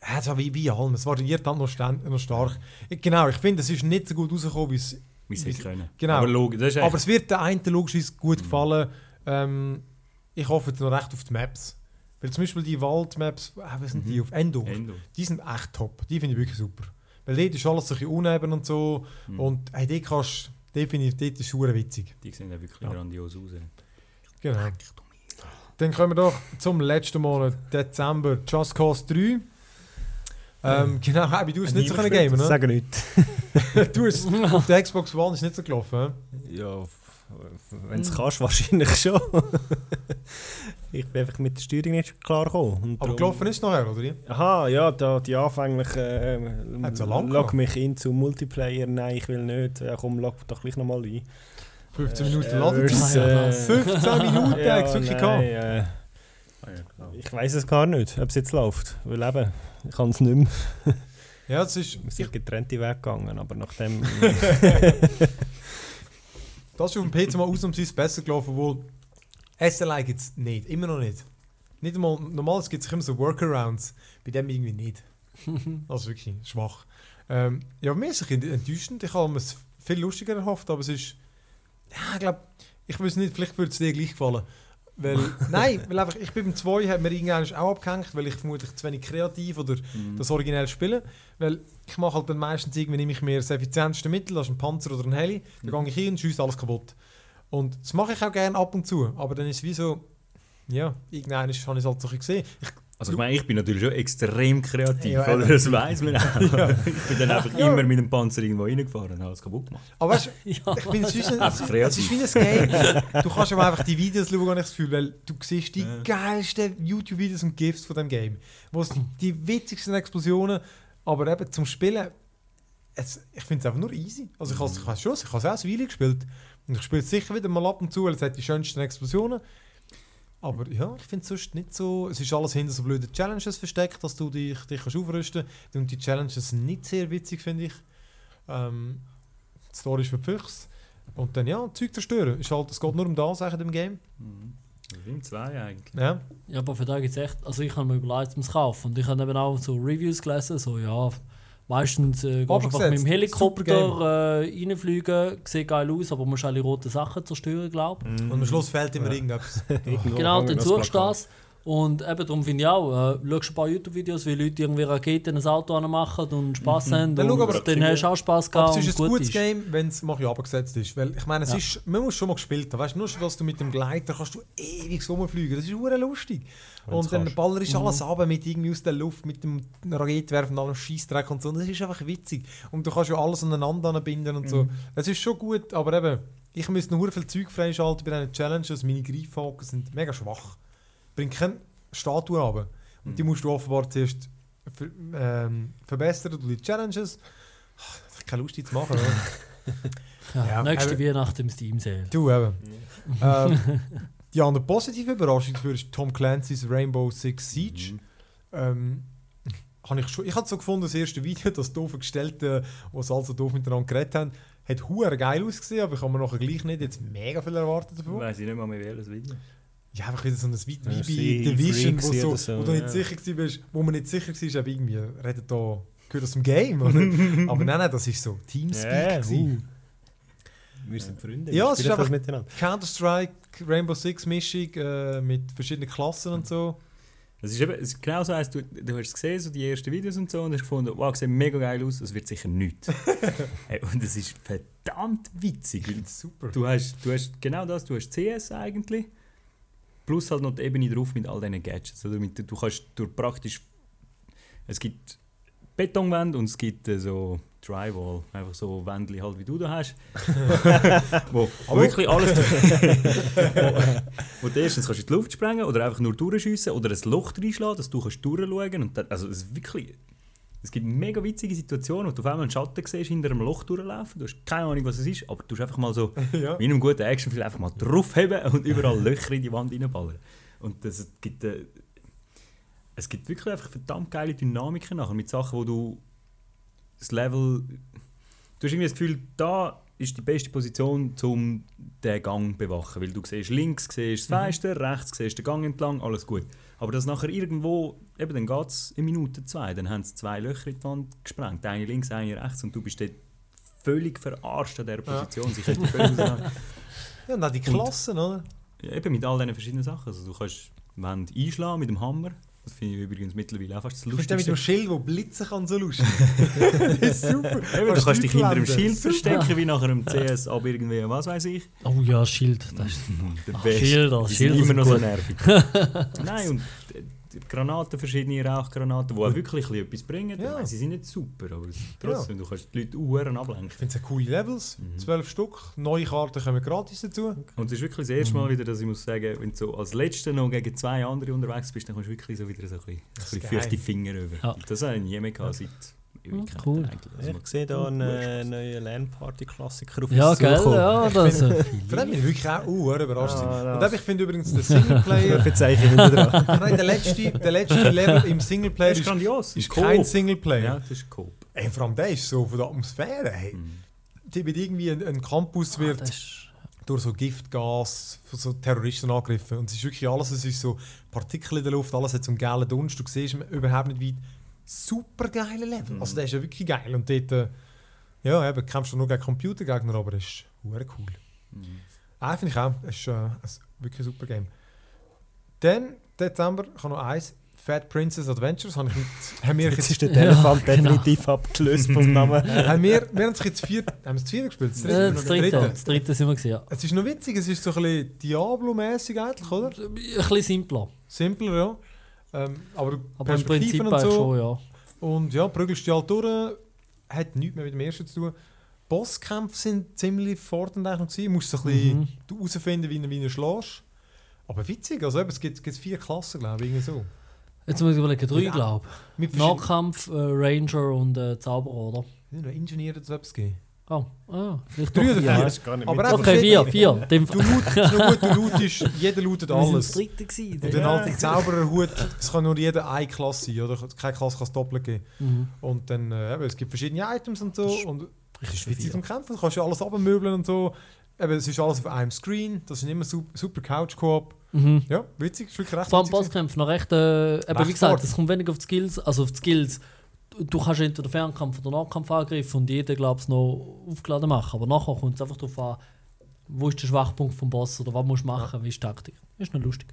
ja, es war wie, wie allem, es variiert halt noch, noch stark. Ich, genau, ich finde, es ist nicht so gut rausgekommen, wie es... Wie sie können. genau. Aber logisch, Aber es wird der einen logischerweise gut Mhm. gefallen. Ähm, ich hoffe jetzt noch recht auf die Maps. Weil zum Beispiel die Waldmaps, äh, was sind die Mhm. auf Endor? Endo. Die sind echt top. Die finde ich wirklich super. Weil dort ist alles so ein bisschen uneben und so. Mhm. Und hey, dort kannst definitiv, dort ist es verdammt witzig. Die sehen ja wirklich Ja. grandios aus. ey. Genau. Dann kommen wir doch zum letzten Monat, Dezember, Just Cause 3. Ähm, genau, Abi, du hast nicht so können gamen, ne? Sagen nichts. *laughs* du hast auf der Xbox One ist nicht so gelaufen. Ja, wenn es kannst, *laughs* wahrscheinlich schon. ich bin einfach mit der Steuerung nicht klar gekommen. Aber gelaufen ist es nachher, oder? Aha, ja, da, die anfängliche äh, ja lang log mich in zum Multiplayer. Nein, ich will nicht. Ja, komm, log doch gleich nochmal ein. 15 Äh, Minuten äh, Ladezeit. äh, 15 Minuten, *laughs* Ja, ja, wirklich nein, gehabt. äh, Ah, ich weiß es gar nicht, ob es jetzt läuft. Weil eben, ich kann es nicht mehr. Ja, das ist, *laughs* Wir sind getrennte Wege gegangen, aber nachdem... das ist auf dem PC mal ausnahmsweise besser gelaufen, wo SLI gibt es nicht, immer noch nicht. Nicht einmal, normalerweise gibt es immer so Workarounds, bei dem irgendwie nicht. Das *laughs* ist wirklich schwach. Ähm, ja, mir ist es ein enttäuschend. Ich habe es viel lustiger erhofft, aber es ist. Ja, ich glaube, ich weiß nicht, vielleicht würde es dir gleich gefallen. Weil, *laughs* nein, weil einfach, ich bin beim 2 hat mir irgendwann auch abgehängt, weil ich vermutlich zu wenig kreativ oder Mhm. das originell spiele. Weil ich mache halt dann meistens irgendwie, nehme ich mir das effizienteste Mittel, das ist ein Panzer oder ein Heli, dann Mhm. gehe ich hin und schieße alles kaputt. Und das mache ich auch gerne ab und zu, aber dann ist es wie so, ja, irgendwann habe ich es halt so gesehen. Ich, Also ich meine, ich bin natürlich schon extrem kreativ, Ja, oder? Das weiß man *laughs* auch. Ich bin dann einfach Ja. immer mit dem Panzer irgendwo reingefahren und habe alles kaputt gemacht. aber weißt, du, *laughs* Ja. ich finde, es ist, es wie ein Game. Du kannst aber einfach die Videos schauen, habe ich das Gefühl, weil du siehst die Ja. geilsten YouTube-Videos und GIFs von dem Game. Wo es die witzigsten Explosionen, aber eben zum Spielen, es, ich finde es einfach nur easy. Also ich habe ich habe schon, ich habe es auch eine Weile gespielt. Und ich spiele es sicher wieder mal ab und zu, weil es hat die schönsten Explosionen. Aber ja, ich finde es sonst nicht so. Es ist alles hinter so blöden Challenges versteckt, dass du dich, dich kannst aufrüsten kannst. Und die Challenges sind nicht sehr witzig, finde ich. Ähm, die Story ist für die Füchse. Und dann ja, Zeug zerstören. Ist halt, es geht nur um das eigentlich in dem Game. Mhm. Im 2 eigentlich. Ja. Ja, aber für da gibt es echt. Also, ich habe mir überlegt, um es zu kaufen. Und ich habe eben auch so Reviews gelesen, so ja. Meistens äh, gehst du einfach mit dem Helikopter äh, reinfliegen, sieht geil aus, aber musst alle roten Sachen zerstören, glaube ich. Und am Schluss fehlt immer Ja. *laughs* irgendetwas. Genau, dann suchst du das. Und eben darum finde ich auch, äh, schaust ein paar YouTube-Videos, wie Leute irgendwie Raketen in ein Auto machen und Spass haben. Dann und aber- dann hast du auch Spass Aber gehabt es und ist ein gut gutes ist. Game, wenn es mal abgesetzt ist. Weil ich meine, es Ja. ist, man muss schon mal gespielt haben. Weißt du, nur schon, dass du mit dem Gleiter kannst du ewig rumfliegen. Das ist hure lustig. Wenn's und dann baller ist Mhm. alles runter mit irgendwie aus der Luft, mit dem Raketenwerfen und allem Scheissdreck und so. Und das ist einfach witzig. Und du kannst ja alles aneinander anbinden und so. Das ist schon gut, aber eben, ich müsste noch hure viel Zeug freischalten bei diesen Challenges. Meine Greifhaken sind mega schwach. Bringt keine Statue runter. Und die musst du offenbar zuerst ver ähm, verbessern durch die Challenges. Ach, Ich habe keine Lust, die zu machen. oder? *laughs* Ja, Ja, nächste Weihnachten im Steam Sale. Du eben. ähm, *laughs* die andere positive Überraschung dafür ist Tom Clancy's Rainbow Six Siege. Mhm. Ähm, habe ich schon, ich habe so gefunden, das erste Video, das doofe Gestellte, wo sie also doof miteinander geredet haben, hat hure geil ausgesehen, aber ich habe mir nachher gleich nicht jetzt mega viel erwartet davon. Weiß ich nicht mal mehr, welches Video. Ja, einfach wieder so ein Video wie Ja, bei Division, wo, so, so, wo du nicht ja. sicher gewesen bist, wo man nicht sicher war, ob irgendwie redet da gehört aus dem Game, oder? *laughs* aber nein, nein, das ist so Teamspeak. Ja, gewesen. Wir sind Freunde. Ja, es ist einfach- miteinander. Counter-Strike, Rainbow Six Mischung äh, mit verschiedenen Klassen und so. Es ist, eben, es genau so, du, du hast es gesehen, so die ersten Videos und so, und hast gefunden, wow, sieht mega geil aus, das wird sicher nichts. *laughs* hey, und es ist verdammt witzig. Super. Du hast, du hast genau das, du hast CS eigentlich, plus halt noch die Ebene drauf mit all diesen Gadgets. Oder mit, du kannst durch praktisch, es gibt Betonwände und es gibt äh, so Drywall, einfach so Wände halt wie du da hast, *laughs* wo, wo wirklich alles, *laughs* wo, wo du erstens kannst du in die Luft sprengen oder einfach nur durchschiessen oder ein Loch reinschlagen, dass du kannst durchschauen dann, also es ist wirklich es gibt mega witzige Situationen, wo du auf einmal einen Schatten siehst, hinter einem Loch durchlaufen. Du hast keine Ahnung, was es ist, aber du hast einfach mal so, *laughs* ja. wie in einem guten Actionfilm, einfach mal draufheben und überall Löcher in die Wand reinballern. Und das gibt, äh, es gibt wirklich einfach verdammt geile Dynamiken nachher mit Sachen, wo du das Level. Du hast irgendwie das Gefühl, da ist die beste Position, um den Gang zu bewachen. Weil du siehst links siehst das Fenster, rechts siehst den Gang entlang, alles gut. Aber das nachher irgendwo, eben dann geht es in Minute zwei, dann haben sie zwei Löcher in die Wand gesprengt. Eine links, eine rechts und du bist dort völlig verarscht an dieser Ja. Position. Sie können völlig ja, und auch die Klassen, oder? ja, eben mit all diesen verschiedenen Sachen. Also du kannst Wände einschlagen mit dem Hammer. Das finde ich übrigens mittlerweile auch fast das Ich finde den mit Lustigste. dem Schild, der blitzen kann, so lustig. *laughs* das ist super. Eben, du kannst dich hinter dem Schild verstecken, wie nachher im CS, aber irgendwie, was weiß ich. Oh ja, Schild. Das ist, *laughs* Der Ach, Beste. Schilder, Die sind Schilder immer sind noch so gut. nervig. *laughs* Nein, und äh, Granaten, verschiedene Rauchgranaten, die auch wirklich etwas bringen. Ja. Nein, sie sind nicht super, aber trotzdem, du kannst die Leute Uhren ablenken. Ich finde es coole Levels, Mhm. zwölf Stück. Neue Karten kommen gratis dazu. Und es ist wirklich das erste Mal wieder, dass ich muss sagen, wenn du so als Letzter noch gegen zwei andere unterwegs bist, dann kommst du wirklich so wieder so ein bisschen, ein bisschen feuchte Finger über. Ja. Das habe ich nie mehr gehabt, seit Ewigkeiten cool. eigentlich. Also man- Ich sehe da einen äh, neuen Lernparty-Klassiker auf ja, gell, ja, das. Äh, Von dem bin ich wirklich auch uh, überrascht. Ah, und ich finde übrigens den Singleplayer. *laughs* Verzeichne hinten dran. *laughs* Nein, der letzte, der letzte *laughs* Level im Singleplayer Das ist ist, grandios. ist kein Singleplayer. Ja, das ist Coop. Ey, vor allem der ist so von der Atmosphäre. Hey. Mhm. Die wird irgendwie ein, ein Campus wird das ist, durch so Giftgas von so Terroristen angegriffen. Und es ist wirklich alles, es ist so Partikel in der Luft, alles hat so einen geilen Dunst. Du siehst überhaupt nicht weit. Super geile Level. Also der ist ja wirklich geil. Und dort, äh, ja, eben, kämpfst du nur gegen Computergegner, aber das ist cool. Mhm. Ah, finde ich auch. Das ist äh, ein wirklich ein super Game. Dann, Dezember, ich habe noch eins. Fat Princess Adventures. Habe ich mit, *laughs* haben wir, Jetzt jetzt, ist der *laughs* Ja, Elefant genau. definitiv abgelöst vom Namen. *laughs* haben wir, wir haben es jetzt vier, haben wir das vierte gespielt? Das dritte? äh, das dritte, das dritte sind wir gesehen. Ja. Es ist noch witzig, es ist so ein bisschen Diablo-mäßig eigentlich, oder? Ein bisschen simpler. Simpler, ja. Ähm, aber Aber im Prinzip Perspektiven und so. schon, ja. Und ja, prügelst dich halt durch. Hat nichts mehr mit dem ersten zu tun. Bosskämpfe sind ziemlich fordernd eigentlich noch gewesen. Du musst so ein bisschen Mhm. herausfinden, wie du wie du schlägst. Aber witzig, also eben, es gibt, es gibt vier Klassen, glaube ich, irgendwie so. Jetzt muss ich überlegen, drei, glaube ich. Nahkampf, äh, Ranger und äh, Zauberer, oder? Ingenieur oder so etwas geben. Oh, ah, vielleicht Drei oder vier. nicht Aber einfach Okay, vier, vier. vier. Dem Du loot, ist noch gut, du lootest, jeder lootet *laughs* Wir sind alles. das dritte gewesen. Und dann halt die Zaubererhut, es kann nur jeder eine Klasse sein, oder? Keine Klasse kann es doppelt geben. Mhm. Und dann, äh, eben, es gibt verschiedene Items und so. Und es ist witzig zum Kämpfen. Du kannst ja alles abmöbeln und so. Eben, es ist alles auf einem Screen. Das ist immer super, super Couch-Coop. Mhm. Ja, witzig. Ist wirklich recht Vor allem witzig. Bosskämpfe noch recht, äh, eben, Recht wie gesagt, es kommt weniger auf die Skills, also auf die Skills. Du, kannst entweder Fernkampf oder Nahkampf angreifen und jeder, glaube ich, noch aufgeladen machen. Aber nachher kommt es einfach darauf an, wo ist der Schwachpunkt vom Boss oder was musst du machen, wie ist die Taktik. Ist noch lustig.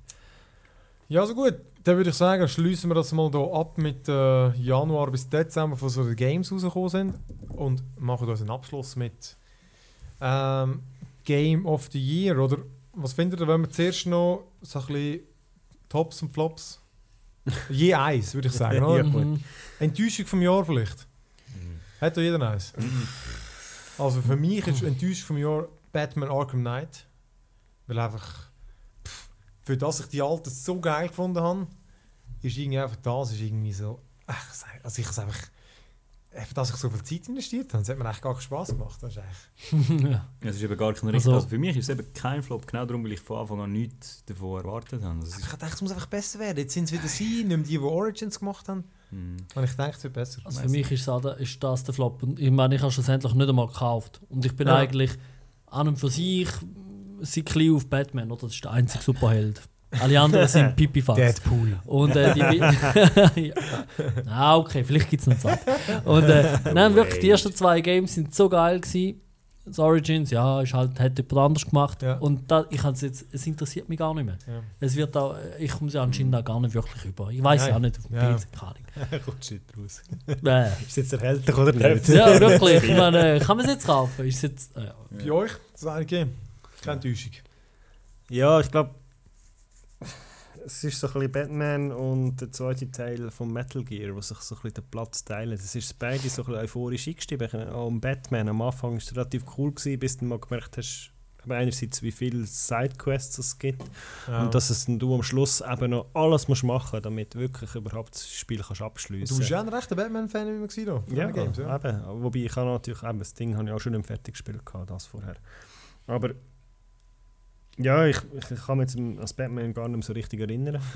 Ja, also gut. Dann würde ich sagen, schließen wir das mal hier ab mit äh, Januar bis Dezember, wo so die Games rausgekommen sind. Und machen uns einen Abschluss mit ähm, Game of the Year. Oder was findet ihr, wenn wir zuerst noch so ein bisschen Tops und Flops? Je eins, würde ich sagen. *laughs* oder? Mhm. Enttäuschung vom Jahr vielleicht. Hat doch jeder eins? Also für mich ist Enttäuschung vom Jahr Batman Arkham Knight. Weil einfach, pff, für das ich die alten so geil gefunden habe, ist irgendwie einfach das, ist irgendwie so, ach, also ich einfach, einfach, dass ich so viel Zeit investiert habe, das hat mir eigentlich gar keinen Spaß gemacht. Das ist eigentlich, *laughs* ja. Es ist eben gar kein Also- also, also für mich ist es eben kein Flop, genau darum, weil ich von Anfang an nichts davon erwartet habe. Das ich dachte, es muss einfach besser werden. Jetzt sind es wieder sie, nicht mehr die, die Origins gemacht haben. mm. Und ich denke, es wird besser. Also für mich ist das, ist das der Flop. Und ich meine, ich habe schlussendlich nicht einmal gekauft. Und ich bin Ja. eigentlich an und für sich ein klein auf Batman, oder? Das ist der einzige Superheld. Alle anderen sind *laughs* Pipifax. Deadpool. Und äh, die. *laughs* *laughs* ja. Ah, okay, vielleicht gibt es noch Zeit. Und äh, nein, wirklich, die ersten zwei Games sind so geil gewesen. Das Origins, ja, ist halt, hat jemand anders gemacht. Ja. Und da, ich jetzt, es interessiert mich gar nicht mehr. Ja. Es wird auch, ich komme sie anscheinend auch gar nicht wirklich über. Ich weiß ja auch nicht auf dem Ja. PC, keine Ahnung. Kommt nicht raus. Äh, Ist es jetzt erhältlich oder nicht? ja, wirklich. Ich meine, kann man es jetzt kaufen? Ist jetzt, äh, Bei euch, das eine Game. Keine Enttäuschung. Ja, ich glaube, es ist so ein bisschen Batman und der zweite Teil von Metal Gear, wo sich so ein bisschen den Platz teilen. Es ist beide so ein bisschen euphorisch eingestiegen. Auch um Batman am Anfang war es relativ cool, gewesen, bis du mal gemerkt hast, aber einerseits wie viele Sidequests es gibt Ja. und dass es du am Schluss eben noch alles musst machen damit du wirklich überhaupt das Spiel kannst du abschließen bist ja ein rechter Batman-Fan immer gewesen, da, von ja, Games, ja. eben. Wobei ich habe natürlich eben, das Ding habe ich auch schon im fertig gespielt, gehabt, das vorher. Aber ja, ich, ich, kann mich jetzt an das Batman gar nicht mehr so richtig erinnern. *laughs* *laughs*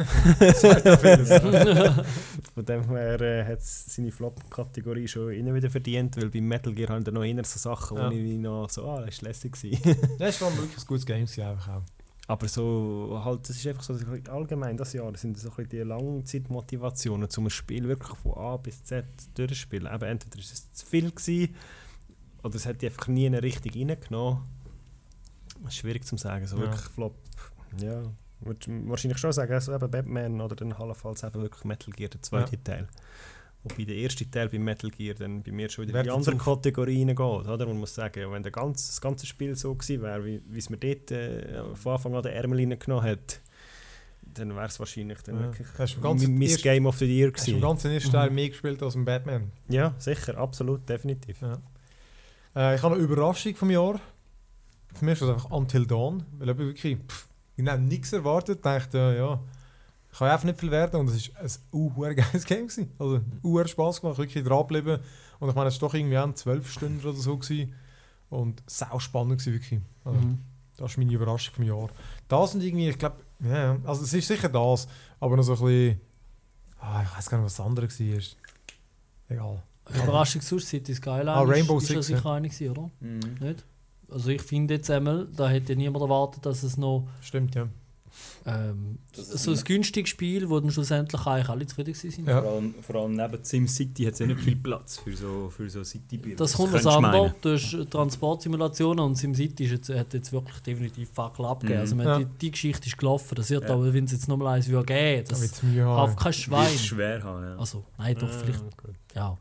Von dem her äh, hat es seine Flop-Kategorie schon innen wieder verdient, weil bei Metal Gear haben da noch eher so Sachen, Ja. wo ich noch so, ah, das war lässig. es war *laughs* wirklich ein gutes Game, einfach auch. Aber so, halt, das ist einfach so ein allgemein das Jahr, das sind so ein die Langzeitmotivationen, um ein Spiel wirklich von A bis Z durchzuspielen. Eben, entweder ist es zu viel gewesen, oder es hat die einfach nie richtig reingenommen. Schwierig zu sagen, so Ja. wirklich Flop. Ja, würd wahrscheinlich schon sagen, also eben Batman oder dann allenfalls eben wirklich Metal Gear, der zweite Teil. Wobei der erste Teil bei Metal Gear dann bei mir schon wieder in die andere. Kategorie reingeht. Oder? Man muss sagen, wenn der ganze, das ganze Spiel so gewesen wäre, wie wie es mir dort äh, von Anfang an den Ärmel reingenommen hat, dann wäre es wahrscheinlich dann Ja. wirklich Hast mein Game of the Year Hast du im gewesen. ganzen ersten Mhm. Teil mehr gespielt als im Batman? Ja, sicher, absolut, definitiv. Ja. Äh, ich habe eine Überraschung vom Jahr. Für mich ist das einfach Until Dawn. Weil ich wirklich pff, genau nichts erwartet. dachte, äh, ja, kann einfach nicht viel werden. Und es war ein uh, geiles Game. Gewesen. Also, uh, Spaß gemacht, wirklich dranbleiben. Und ich meine, es war doch irgendwie auch zwölf Stunden oder so. Gewesen. Und sau spannend gewesen, wirklich. Also, Mhm. Das ist meine Überraschung vom Jahr. Das sind irgendwie, ich glaube, ja, also es ist sicher das, aber noch so ein bisschen, ah, ich weiß gar nicht, was das andere war. Egal. Überraschung sonst City Skyline. Ah, Rainbow ist, ist ja Six, sicher eine gewesen, oder? Mhm. Nicht? Also ich finde jetzt einmal, da hätte niemand erwartet, dass es noch Stimmt, ja. ähm, so ein günstiges Spiel, wo dann schlussendlich eigentlich alle zufrieden waren. Ja. Vor, allem, vor allem neben SimCity hat es ja nicht viel Platz für so, für so City-Bilder. Das kommt aus anderem. meinen. Du hast Transportsimulationen und SimCity ist jetzt, hat jetzt wirklich definitiv Fackel abgegeben. Mhm. Also man, Ja. die, die Geschichte ist gelaufen. Das wird Ja. aber, wenn es jetzt nochmal eins würde geben, Da das kauft kein Schwein. schwer haben, ja. Also, nein, doch, Ah, vielleicht, ja.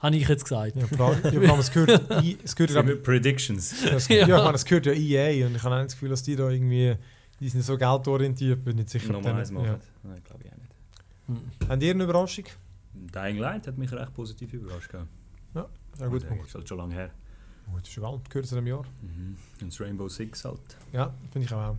Habe ich jetzt gesagt. Ja, vor allem, ja, es gehört, *laughs* es gehört ja, Predictions. es, Ja. ja. ich meine, es gehört ja EA und ich habe auch das Gefühl, dass die da irgendwie, die sind so geldorientiert, bin nicht sicher. Nochmal eins machen. ja. Nein, glaube ich auch nicht. Hm. Habt ihr eine Überraschung? Dying Light hat mich recht positiv überrascht. gehabt. Ja, gut. Das ist halt schon lange her. Gut, das ist egal, gehört zu einem Jahr. Mhm. Und das Rainbow Six halt. Ja, finde ich auch.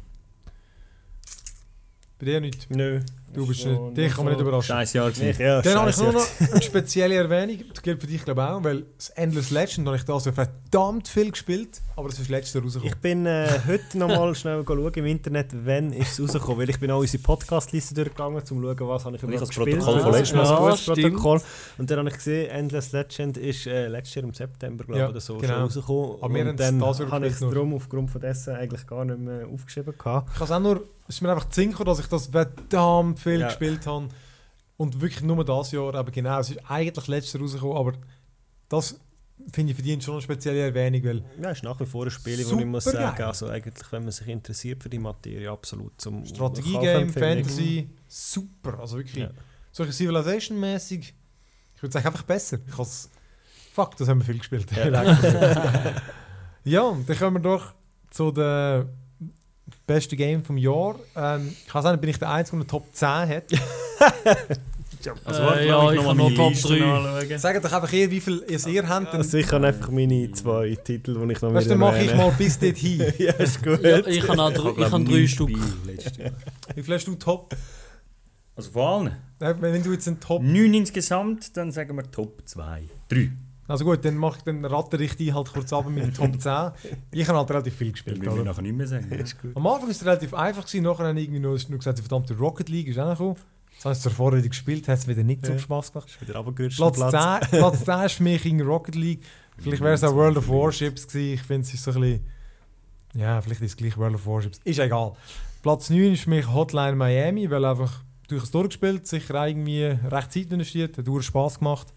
Bei dir nicht. Nö. Du bist, Schon äh, dich kann man nicht überraschen. Scheiß Jahr gewesen. Ich, ja, Dann habe ich nur noch eine spezielle Erwähnung. Das gilt für dich, glaube ich, auch. Weil das Endless Legend habe ich da so verdammt viel gespielt. Aber das ist letztes Jahr rausgekommen. Ich bin äh, heute noch mal schnell schauen im Internet, wann ist es rausgekommen, weil ich bin auch unsere Podcast-Liste durchgegangen, um zu schauen, was habe ich überhaupt habe das gespielt. Protokoll von Das letztem Mal. Ja, stimmt. Protokoll. Und dann habe ich gesehen, Endless Legend ist äh, letztes Jahr im September, glaube ich, Ja, oder so, genau. schon rausgekommen. Aber und es dann das habe ich es darum aufgrund von dessen eigentlich gar nicht mehr aufgeschrieben. Gehabt. Ich habe es auch nur, es ist mir einfach zu dass ich das verdammt viel Ja. gespielt habe. Und wirklich nur das Jahr, aber genau, es ist eigentlich letztes rausgekommen, aber das finde ich, verdient schon eine spezielle Erwähnung, weil Ja, ist nach wie vor ein Spiel, wo ich muss sagen, geil. also eigentlich, wenn man sich interessiert für die Materie, absolut zum Strategie-Game. Fantasy, super. Also wirklich, Ja. solche Civilization-mäßig, ich würde sagen, einfach besser. Ich has, fuck, das haben wir viel gespielt. ja, *laughs* und dann kommen wir doch zu dem besten Game vom Jahr. Ähm, ich kann sagen, bin ich der Einzige, der Top 10 hat. *laughs* Also, Äh, warte, ja, ich habe mal noch Top Liste 3. anschauen. Sagt doch einfach ihr, wie viel ihr ihr habt. Also ich habe einfach meine zwei Titel, die ich noch weißt, du, dann mache ich mal bis dorthin. *laughs* ja, ist gut. Ja, ich habe auch Ich ich drei Stück. Wie viel hast du Top? Also von allen? Äh, Wenn du jetzt einen Top... Neun insgesamt, dann sagen wir Top 2. 3. Also gut, dann, mach, dann ratte ich die halt kurz ab mit dem Top 10. *laughs* Ich habe halt relativ viel Dann gespielt. müssen wir Oder? nachher nicht mehr sagen. Gut. Am Anfang war es relativ einfach, gewesen, nachher habe ich irgendwie nur, nur gesagt, die verdammte Rocket League ist auch noch gekommen. Jetzt habe ich es zuvor wieder gespielt, hat es wieder nicht so Ja. Spaß gemacht. Ist wieder runtergerutscht. Platz, Platz. 10, Platz 10 ist für mich in Rocket League. Vielleicht wäre es auch World of Warships gewesen. Ich finde es ist so ein bisschen... Ja, vielleicht ist es gleich World of Warships. Ist egal. Platz 9 ist für mich Hotline Miami, weil einfach durch es durchgespielt, sicher irgendwie recht Zeit investiert, hat auch Spaß gemacht.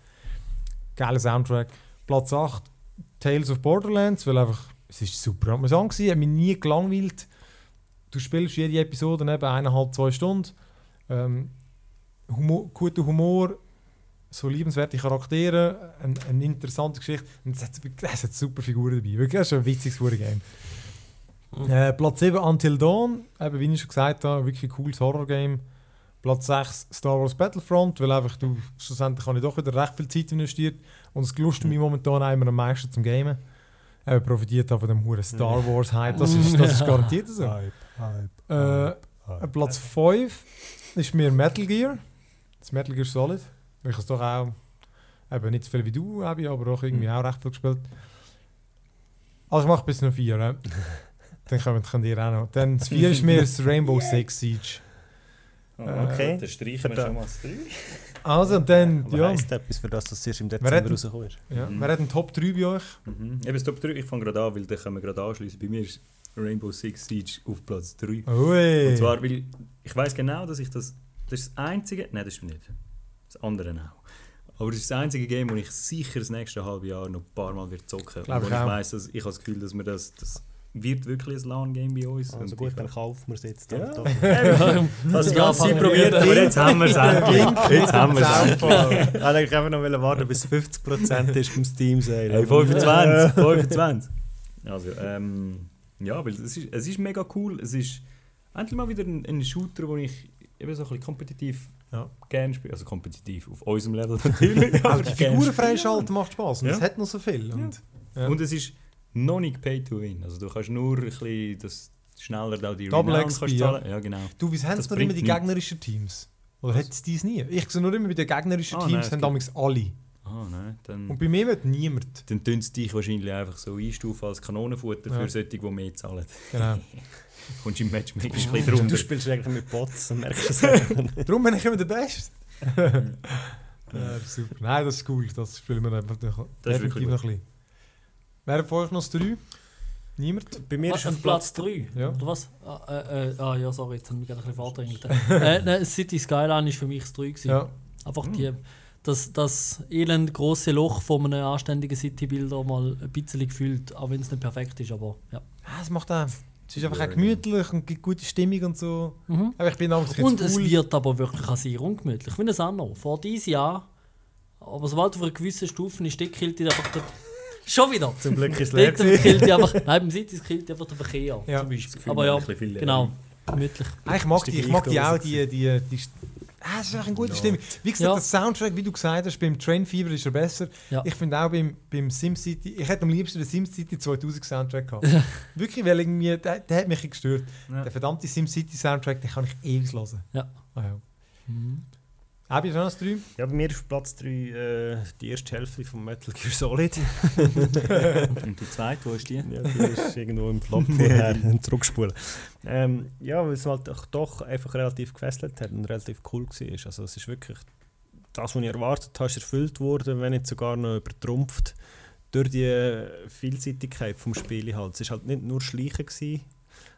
Geiler Soundtrack. Platz 8 Tales of Borderlands, weil einfach, es ist super amüsant gewesen, hat mich nie gelangweilt. Du spielst jede Episode eben eineinhalb, zwei Stunden. Ähm, Humor, guter Humor, so liebenswerte Charaktere, ein, eine interessante Geschichte. Und es hat, es hat super Figuren dabei. Wirklich, das ist ein witziges Game. Äh, Platz 7 Until Dawn, eben, wie ich schon gesagt habe, wirklich cooles Horror-Game. Platz 6 Star Wars Battlefront, weil einfach du schlussendlich habe ich doch wieder recht viel Zeit investiert und es gelustet mich momentan einmal am meisten zum Gamen. Äh, profitiert von dem hohen Star Wars Hype, das *laughs* ist, das ist garantiert so. Hype, Hype, Äh, Hype. Platz 5 ist mir Metal Gear. Das Metal Gear Solid. Ich habe es doch auch eben nicht so viel wie du, Abi, aber auch irgendwie auch recht viel gespielt. Also ich mache bis noch 4. Ja. *laughs* Dann können, können ihr auch noch. Dann das 4 ist mir *laughs* das Rainbow Six Siege. Okay. Dann streichen wir schon mal das 3. Also und dann, Aber ja. heisst etwas, für das das erst im Dezember ist? ja. Mhm. Wer hat einen Top 3 bei euch? Mhm. Eben das Top 3, ich fange gerade an, weil dann können wir gerade anschließen. Bei mir ist Rainbow Six Siege auf Platz 3. Ui. Und zwar, weil ich weiß genau, dass ich das. Das ist das einzige. Nein, das stimmt nicht. Das andere auch. Aber das ist das einzige Game, wo ich sicher das nächste halbe Jahr noch ein paar Mal wird zocken. Glaub Und ich wo ich weiss, dass ich habe das Gefühl, dass wir das, das wird wirklich ein LAN-Game bei uns. Also gut, ich- dann kaufen wir es jetzt. Ja. Doch. Das *laughs* Ja, ganze *laughs* Zeit probiert, aber jetzt haben wir es *laughs* endlich. Jetzt haben wir es endlich. Ich wollte einfach noch warten, bis 50% ist beim Steam Sale. Hey, 25, 25. Also, ähm, ja, weil es ist, es ist mega cool. Es ist endlich mal wieder ein, ein Shooter, wo ich eben so ein bisschen kompetitiv Ja. gerne spiele. Also kompetitiv auf unserem Level natürlich. Aber die Figuren freischalten macht Spaß und Ja. es hat noch so viel. Und, ja. Und es ist noch nicht pay to win. Also du kannst nur ein bisschen das schneller da die Double Renown XP, kannst ja. zahlen. Ja, genau. Du, wie haben noch immer die nichts. gegnerischen Teams? Oder hat es dies nie? Ich sehe nur immer bei den gegnerischen nein, Teams es haben damals alle. Ah, nein. Dann, Und bei mir wird niemand. dann tun sie dich wahrscheinlich einfach so einstufen als Kanonenfutter Ja. für solche, die mehr zahlen. Genau. *laughs* Kommst im Matchmaking ein bisschen Du drunter. spielst eigentlich mit Bots und merkst es. *laughs* Darum bin ich immer der Beste. *laughs* ja, das ist super. Nein, das ist cool. Das spielen wir einfach noch, Das ist definitiv wirklich noch ein bisschen. Wer hat von euch noch das 3? Niemand? Bei mir Ah, ist auf auf Platz 3? Ja. Oder was? Ah, äh, äh, ah ja, sorry, jetzt haben wir gerade ein bisschen vordringelt. äh, *laughs* nein, City Skyline war für mich das 3. Gewesen. Ja. Einfach die, das, das elend große Loch von einem anständigen City-Bilder mal ein bisschen gefühlt, auch wenn es nicht perfekt ist, aber ja. Ah, es macht auch. Es ist einfach auch gemütlich und gibt gute Stimmung und so. Mhm. Aber ich bin auch Und es cool. wird aber wirklich auch sehr ungemütlich. Wie ein Anno. Vor diesem Jahr. Aber sobald du auf einer gewissen Stufe ist, killt dich einfach der. Schon wieder! Zum Glück ist es leer. Killt einfach. Nein, beim City killt einfach der Verkehr. Ja. Zum Das Beispiel. Aber ja, haben ein bisschen viel genau. Gemütlich. Ah, ich mag die ich mag die auch, die, die, die, Ah, es ist einfach eine gute Ja. Stimmung. Wie gesagt, Ja. der Soundtrack, wie du gesagt hast, beim Train Fever ist er besser. Ja. Ich finde auch beim, beim SimCity, ich hätte am liebsten den SimCity 2000 Soundtrack gehabt. *laughs* Wirklich, weil irgendwie, der, der hat mich gestört. Ja. Der verdammte SimCity Soundtrack, den kann ich ewig hören. Ja. Ah, ja. Mhm. Hast du noch das 3? Ja, bei mir ist auf Platz 3 äh, die erste Hälfte von Metal Gear Solid. *laughs* Und die zweite, wo ist die? Ja, die ist irgendwo im Flop *laughs* vorher zurückspulen. Ähm, ja, weil es halt auch doch einfach relativ gefesselt hat und relativ cool war. Also es ist wirklich das, was ich erwartet habe, ist erfüllt worden, wenn nicht sogar noch übertrumpft durch die äh, Vielseitigkeit vom Spiel halt. Es war halt nicht nur Schleichen, gewesen,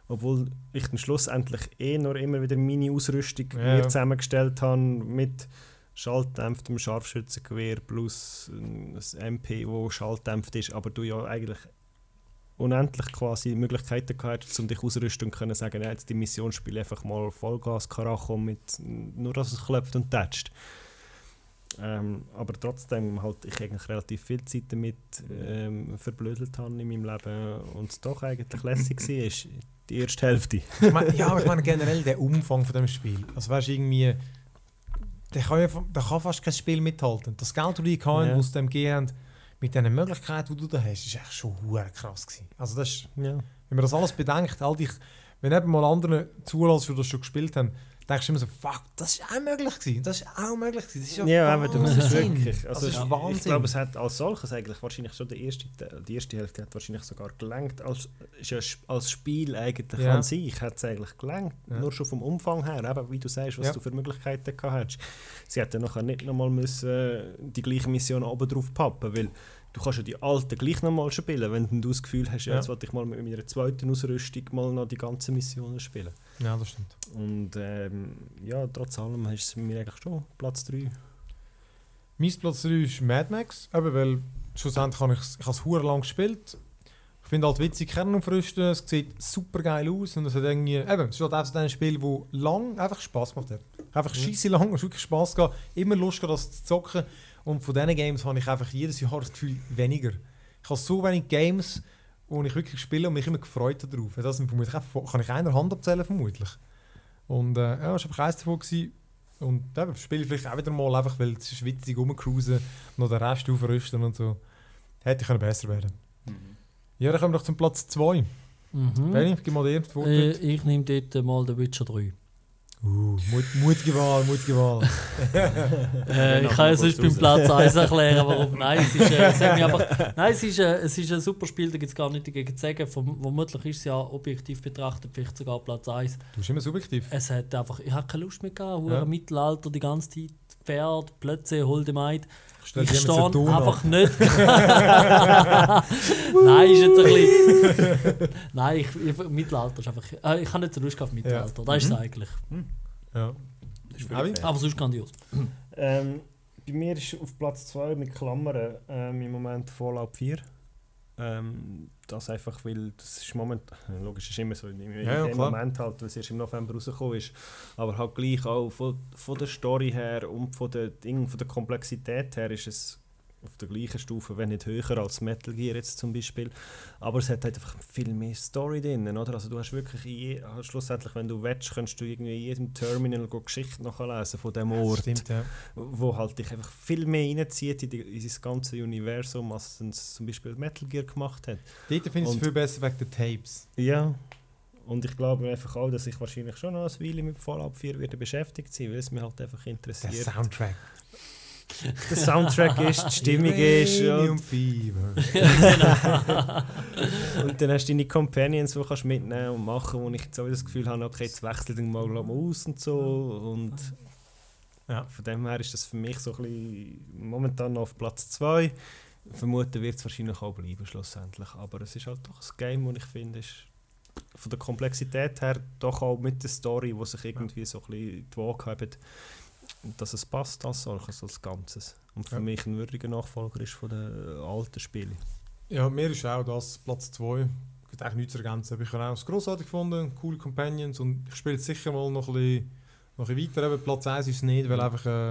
obwohl ich dann schlussendlich eh nur immer wieder meine Ausrüstung Ja. mir zusammengestellt habe mit schalldämpftem Scharfschützengewehr plus ein MP, wo schalldämpft ist, aber du ja eigentlich unendlich quasi Möglichkeiten gehabt um dich auszurüsten und können sagen, ja, jetzt die Mission spiele einfach mal Vollgas Karacho mit nur dass es klopft und tätscht. Ähm, aber trotzdem halt ich eigentlich relativ viel Zeit damit ähm, verblödelt habe in meinem Leben und es doch eigentlich lässig war, ist die erste Hälfte. Ich mein, ja, aber ich meine generell der Umfang von dem Spiel. Also weißt du, irgendwie... Der kann, ja, der kann fast kein Spiel mithalten. Das Geld, das die hatten, Ja. aus dem gehen mit den Möglichkeiten, die du da hast, ist echt schon hure krass gewesen. Also das ist, Ja. wenn man das alles bedenkt, all dich, wenn eben mal andere zulässt, die das schon gespielt haben, denkst du immer so, fuck, das ist auch möglich gewesen. Das ist auch möglich gewesen. Das ist ja, Ja, aber du musst es wirklich. Also das ist Wahnsinn. ich glaube, es hat als solches eigentlich wahrscheinlich schon die erste, die erste Hälfte hat wahrscheinlich sogar gelangt. Als, ja als Spiel eigentlich Ja. an sich hat es eigentlich gelangt. Ja. Nur schon vom Umfang her, eben, wie du sagst, was Ja. du für Möglichkeiten gehabt hast. Sie hätten nachher nicht nochmal müssen äh, die gleiche Mission oben drauf pappen, weil du kannst ja die alten gleich nochmal spielen, wenn du das Gefühl hast, ja. Jetzt wollte ich mal mit meiner zweiten Ausrüstung mal noch die ganzen Missionen spielen. ja, das stimmt. Und ähm, ja, trotz allem es bei mir eigentlich schon Platz 3. Mein Platz 3 ist Mad Max, eben weil schlussendlich habe ich es ich habe lang gespielt. Ich finde halt witzig Kern aufrüsten, es sieht super geil aus und es hat irgendwie, eben, es ist halt auch so ein Spiel, wo lang einfach Spaß gemacht hat. Einfach scheisse lang, es hat wirklich Spaß gehabt, immer Lust gehabt, das zu zocken und von diesen Games habe ich einfach jedes Jahr das Gefühl, weniger. Ich habe so wenig Games, wo ich wirklich spiele und mich immer gefreut habe darauf. Das sind vermutlich auch, kann ich einer Hand abzählen vermutlich. Und äh, ja, das war einfach eins davon. Gewesen. Und eben, spiele ich vielleicht auch wieder mal, einfach weil es ist witzig rumcruisen und noch den Rest aufrüsten und so. Hätte ich können besser werden Ja, dann kommen wir doch zum Platz 2. Mhm. Benni, gib mal dir die Äh, ich nehme dort mal The Witcher 3. Uh, Mut, mutige Wahl, mutige Wahl. *laughs* Äh, ich nachher kann ja sonst beim Platz 1 *laughs* erklären, warum. Nein, es ist, äh, es einfach, *laughs* nein, es ist, äh, es ist ein super Spiel, da gibt es gar nichts dagegen zu sagen. Verm vermutlich ist es ja objektiv betrachtet vielleicht sogar Platz 1. Du bist immer subjektiv. Es hat einfach, ich habe keine Lust mehr gehabt, Ja. Mittelalter, die ganze Zeit, Pferd, Plötze, Holdemaid. Ich dir stehe immer so Ton einfach nicht. Nein, ist jetzt ein bisschen. Nein, ich, ich, Mittelalter ist einfach. Äh, ich habe nicht so Lust auf Mittelalter. Das ist es eigentlich. Ja. Das ist fair. Aber sonst grandios. Ähm, bei mir ist auf Platz 2 mit Klammern ähm, im Moment Fallout 4. Ähm, das einfach, weil das ist moment, *laughs* logisch ist immer so, in, in Ja, ja, dem. Moment halt, weil es erst im November rausgekommen ist, aber halt gleich auch von, von der Story her und von der, Ding, von der Komplexität her ist es auf der gleichen Stufe, wenn nicht höher als Metal Gear jetzt zum Beispiel. Aber es hat halt einfach viel mehr Story drin, oder? Also du hast wirklich, je, also schlussendlich, wenn du willst, kannst du irgendwie in jedem Terminal go Geschichte nachlesen von dem Ort Stimmt, ja. wo halt dich einfach viel mehr reinzieht in, die, in das ganze Universum, als es zum Beispiel Metal Gear gemacht hat. Dort finde ich es viel besser wegen der Tapes. Ja. Und ich glaube einfach auch, dass ich wahrscheinlich schon noch eine Weile mit Fallout 4 werde beschäftigt sein, weil es mich halt einfach Der interessiert. Soundtrack. *laughs* Der Soundtrack ist, die Stimmung ist und, Fever. *laughs* und dann hast du deine Companions, die kannst du mitnehmen und machen, wo ich jetzt auch das Gefühl habe, okay, jetzt wechselt dann mal aus und so und Ja. von dem her ist das für mich so ein bisschen momentan noch auf Platz 2. Vermuten wird es wahrscheinlich auch bleiben schlussendlich, aber es ist halt doch ein Game, das ich finde, ist von der Komplexität her doch auch mit der Story, wo sich irgendwie so ein bisschen die Waage haben, dass es passt als solches, als Ganzes. Und für Ja. mich ein würdiger Nachfolger ist von den alten Spielen. Ja, mir ist auch das Platz 2. Gibt eigentlich nichts zu ergänzen. Aber Ich habe auch es grossartig gefunden, coole Companions und ich spiele jetzt sicher mal noch ein bisschen, noch ein bisschen weiter. Eben Platz 1 ist es nicht, weil einfach... Äh,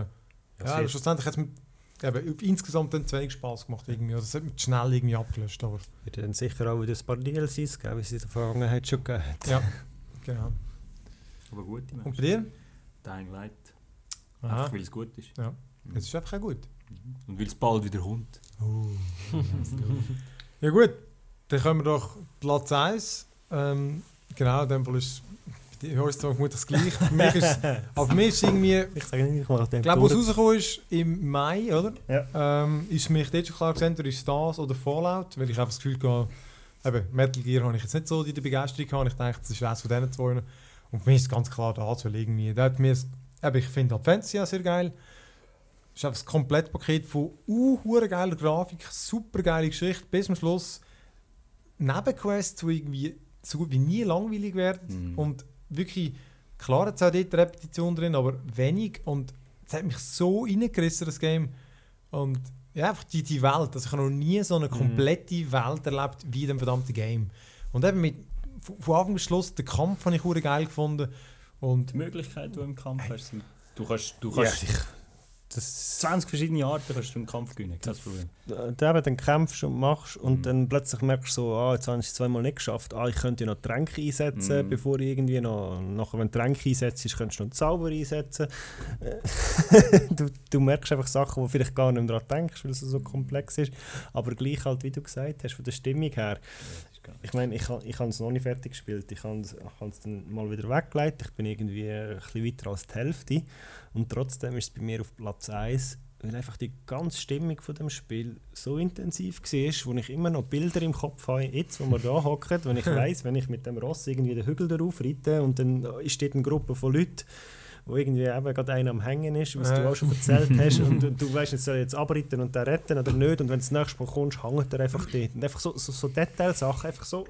ja, aber schlussendlich hat es mir eben, insgesamt dann zu wenig Spaß gemacht. Irgendwie. Also, es hat mich schnell irgendwie abgelöscht. Aber Wird dann sicher auch wieder ein paar DLCs geben, wie es in der Vergangenheit schon gegeben hat. ja, genau. Aber gut, ich Und bei dir? Dying Light. Aha, Einfach weil es gut ist. Ja. Mhm. es ist einfach auch gut. Und weil es bald wieder kommt. *laughs* Ja gut, dann kommen wir doch Platz 1. Ähm, genau, in dem Fall ist bei uns zwar vermutlich das gleiche. Für mich ist *laughs* aber für mich ist irgendwie Ich sage nicht Ich glaube, als rausgekommen ist im Mai, oder? Ja. Ähm, ist für mich dort schon klar gewesen, entweder ist das oder Fallout, weil ich einfach das Gefühl hatte, eben, Metal Gear habe ich jetzt nicht so die Begeisterung gehabt. Ich dachte, das ist eines von diesen zwei. Und für mich ist es ganz klar das, weil irgendwie, da hat mir, eben, ich finde halt Fantasy auch sehr geil. Es ist einfach das Komplettpaket von uh, geiler Grafik, super geile Geschichte, bis zum Schluss Nebenquests, die irgendwie so gut wie nie langweilig werden Mhm. und wirklich, klar hat es auch dort Repetition drin, aber wenig und es hat mich so reingerissen, das Game. Und ja, einfach die, die Welt. Also ich habe noch nie so eine komplette Welt erlebt wie in dem verdammten Game. Und eben mit, von Anfang bis Schluss, den Kampf habe ich geil gefunden. Und Die Möglichkeiten, die du im Kampf hast, sind, du kannst, du Ja, kannst ich, das, 20 verschiedene Arten kannst du im Kampf gewinnen, kein Problem. du eben dann kämpfst und machst und Mhm. dann plötzlich merkst du so, ah, jetzt habe ich es zweimal nicht geschafft, ah, ich könnte ja noch Tränke einsetzen, Mhm. bevor ich irgendwie noch, nachher wenn du Tränke einsetzt, könntest du noch einen Zauber einsetzen. *laughs* Du, du merkst einfach Sachen, wo vielleicht gar nicht mehr daran denkst, weil es so komplex ist, aber gleich halt, wie du gesagt hast, von der Stimmung her, ich meine, ich, ich habe es noch nicht fertig gespielt. Ich habe es ich habe es dann mal wieder weggelegt. Ich bin irgendwie ein bisschen weiter als die Hälfte. Und trotzdem ist es bei mir auf Platz 1, weil einfach die ganze Stimmung von dem Spiel so intensiv war, wo ich immer noch Bilder im Kopf habe, jetzt, wo wir da hocken, wenn ich *laughs* weiß, wenn ich mit dem Ross irgendwie den Hügel darauf reite und dann ist dort eine Gruppe von Leuten, wo irgendwie eben gerade einer am Hängen ist, was du Ja. auch schon erzählt hast, und, und *laughs* du weißt nicht, soll jetzt abritten und den retten oder nicht, und wenn du das nächste Mal kommst, hängt er einfach dort. Und einfach so, so, so Detailsachen, einfach so,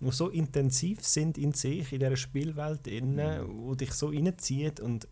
die so intensiv sind in sich, in dieser Spielwelt, innen, wo dich so reinzieht und.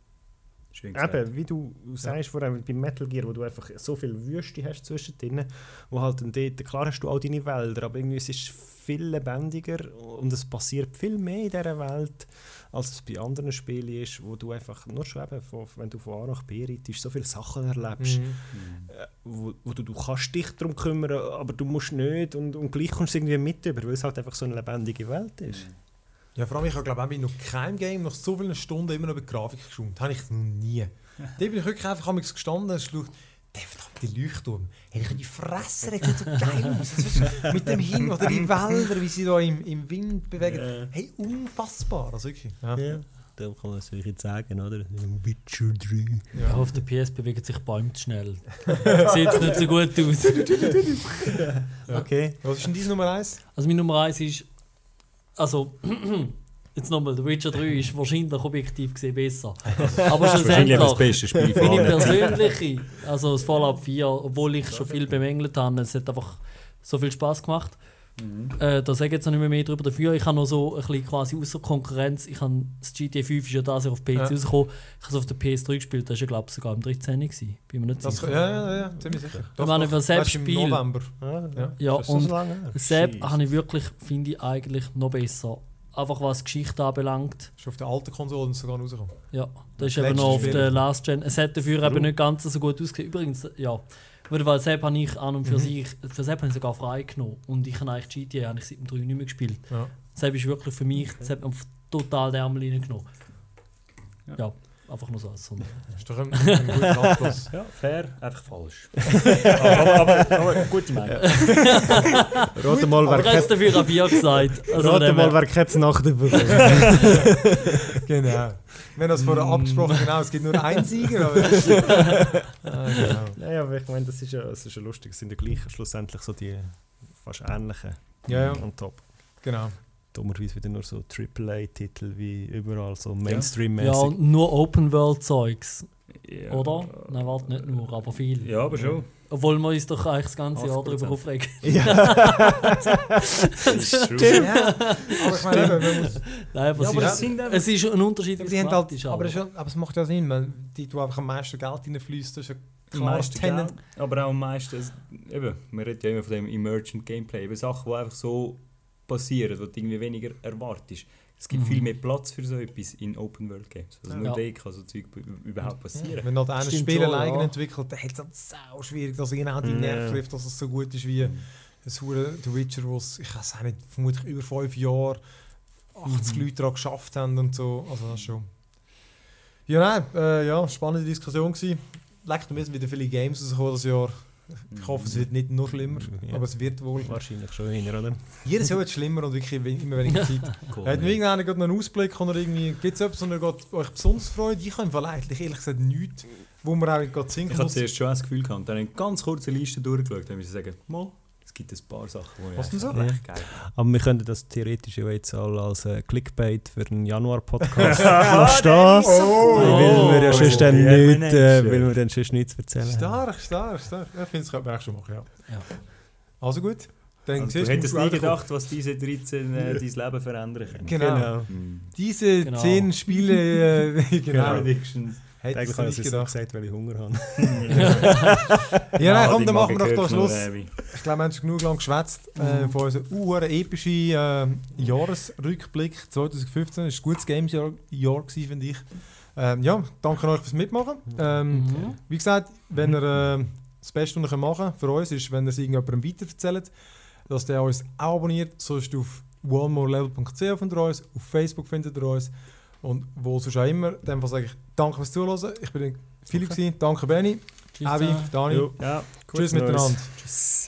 Eben, wie du sagst, vor allem bei Metal Gear, wo du einfach so viel Wüste hast zwischendrin, wo halt dann dort, klar hast du all deine Wälder, aber irgendwie es ist viel lebendiger und es passiert viel mehr in dieser Welt, als es bei anderen Spielen ist, wo du einfach nur schon eben, von, wenn du von A nach B reitest, so viele Sachen erlebst, Mhm. Mhm. äh, wo, wo du, du kannst dich darum kümmern, aber du musst nicht und, und gleich kommst du irgendwie mit über, weil es halt einfach so eine lebendige Welt ist. Ja, vor allem, ich habe glaube ich noch kein Game nach so vielen Stunden immer noch über die Grafik geschaut. Das habe ich noch nie. *laughs* da bin ich wirklich einfach gestanden und geschaut, der verdammte Leuchtturm. Hey, ich die Fresse, der sieht so geil aus. Das ist mit dem Hin oder die Wälder, wie sie da im, im Wind bewegen. Hey, unfassbar. Also wirklich. Ja. Ja. Da kann man es wirklich sagen, oder? Witcher 3. Ja, auf der PS bewegen sich Bäume zu schnell. *laughs* Sieht nicht so gut aus. Okay. Was ist denn dein Nummer 1? Also mein Nummer 1 ist. Also, *clears throat* jetzt nochmal, The Witcher 3 ist wahrscheinlich objektiv gesehen besser. *laughs* Aber das schlussendlich. beste Spiel Meine persönliche, also das Fallout 4, obwohl ich schon viel bemängelt habe, es hat einfach so viel Spaß gemacht. Mhm. Äh, da sage ich jetzt noch nicht mehr, mehr darüber dafür. Ich habe noch so ein bisschen quasi außer Konkurrenz. Ich habe das GTA 5 ist ja das Jahr auf PC Ja. rausgekommen. Ich habe es auf der PS3 gespielt, das war ja glaube ich sogar am 13. Gewesen. Bin mir nicht Das, sicher. ja, ja, ja, ziemlich sicher. Ich meine, das selbst ist im Spiel- November. Ja. Ja, das und so lange habe ich wirklich, finde ich eigentlich noch besser. Einfach was die Geschichte anbelangt. Ist auf der alten Konsole sogar rausgekommen. Ja, das ist eben noch auf der Last Gen. Es hat dafür Warum? eben nicht ganz so gut ausgesehen. Übrigens, ja. Weil Sepp habe ich an und für Mhm. sich, für Sepp habe ich sogar freigenommen. Und ich habe eigentlich GTA habe ich seit dem 3 nicht mehr gespielt. Ja. Sepp ist wirklich für mich, Sepp hat mir total den Ärmel reingenommen. Ja. Ja. Einfach nur so als so. Ist doch ein, ein guter Abschluss. *laughs* Ja, fair, einfach falsch. *laughs* aber, aber, aber gute Meinung. *laughs* Rate mal, Aber wer er hat es dafür auf ja gesagt. Also dem mal, wer Ketz Nacht bekommt. genau. Wir haben das vorher abgesprochen, genau. Es gibt nur einen Sieger. Aber ah, genau. Naja, aber ich meine, das ist ja, das ist ja lustig. Es sind ja gleich schlussendlich so die fast ähnlichen Ja, ja, on top. genau. Dummerweise wieder nur so AAA-Titel wie überall, so ja, Mainstream-mäßig. und nur Open-World-Zeugs, Ja. oder? Nein, warte, nicht nur, aber viel. Ja, aber schon. Obwohl wir uns doch eigentlich das ganze Jahr 80%. darüber aufregen. It's true. Ja, aber ich meine, man muss, Nein, aber, Ja, es, aber ist, das sind es ist ein Unterschied, es haben gemacht halt, ist. aber, es ist ja- aber es macht ja Sinn, weil die, du einfach am meisten Geld reinfließt, das ist ja klar. Geld, aber auch am meisten, es- eben, man redet ja immer von dem Emergent Gameplay, eben Sachen, die einfach so passieren, die du irgendwie weniger erwartest. Es gibt Mhm. viel mehr Platz für so etwas in Open World Games. Also nur Ja. da kann so Zeug überhaupt passieren. Wenn halt einer Spiel alleine ja. entwickelt, dann hat es halt sau schwierig, dass genau die Ja. Nerven trifft, dass es so gut ist wie ein hure The Witcher, wo es, ich weiß auch nicht, vermutlich über fünf Jahre 80 Leute daran geschafft haben und so. Also das ist schon. Ja, nein, äh, ja, spannende Diskussion gewesen. Leckt mir wieder viele Games rausgekommen das Jahr. Ich hoffe, es wird nicht noch schlimmer, Ja. aber es wird wohl. Wahrscheinlich schon eher, oder? Jedes Jahr wird es schlimmer und wirklich immer weniger Zeit. *laughs* Cool. Hat irgendeiner gerade einen Ausblick oder irgendwie, gibt es etwas, ihr euch besonders freut? Ich habe eigentlich ehrlich gesagt nichts, wo man auch gerade Ich sinken hatte muss. zuerst schon das Gefühl gehabt, und dann eine ganz kurze Liste durchgeschaut, dann müssen sagen, mal, es gibt ein paar Sachen, die Was denn so? recht geil Aber wir könnten das theoretisch ja jetzt auch als äh, Clickbait für einen Januar-Podcast *laughs* verstehen. Oh. weil wir ja sonst dann Ja, nicht, Manager. äh, weil wir dann sonst nichts erzählen. Stark, stark, stark. Ich finde, das könnte man echt schon machen, ja. Ja. Also gut, dann Also, du hättest nie gedacht, was diese 13 äh, dein Leben verändern können. Genau. Mhm. Diese Genau. 10 Spiele, äh, *laughs* genau, Predictions. Hättest Eigentlich habe ich es gedacht. gesagt, weil ich Hunger habe. *laughs* *laughs* Ja, nein, komm, dann machen wir doch da gehört Schluss. Ich glaube, wir haben schon genug lang geschwätzt äh, von unserem uh, epischen äh, Jahresrückblick 2015. Es war ein gutes Games-Jahr finde ich. Ähm, ja, danke euch fürs Mitmachen. Ähm, Mhm. Wie gesagt, wenn ihr äh, das Beste, was ihr machen könnt für uns, ist, wenn ihr es irgendjemandem weiterverzählt, dass der uns auch abonniert. Sonst auf onemorelevel.ch findet ihr uns, auf Facebook findet ihr uns und wo sonst auch immer. Dem Fall sage ich danke fürs Zuhören. Ich bin Philipp, okay. danke Benny, Tschüss zusammen. Dani. Ja. Tschüss miteinander. Tschüss.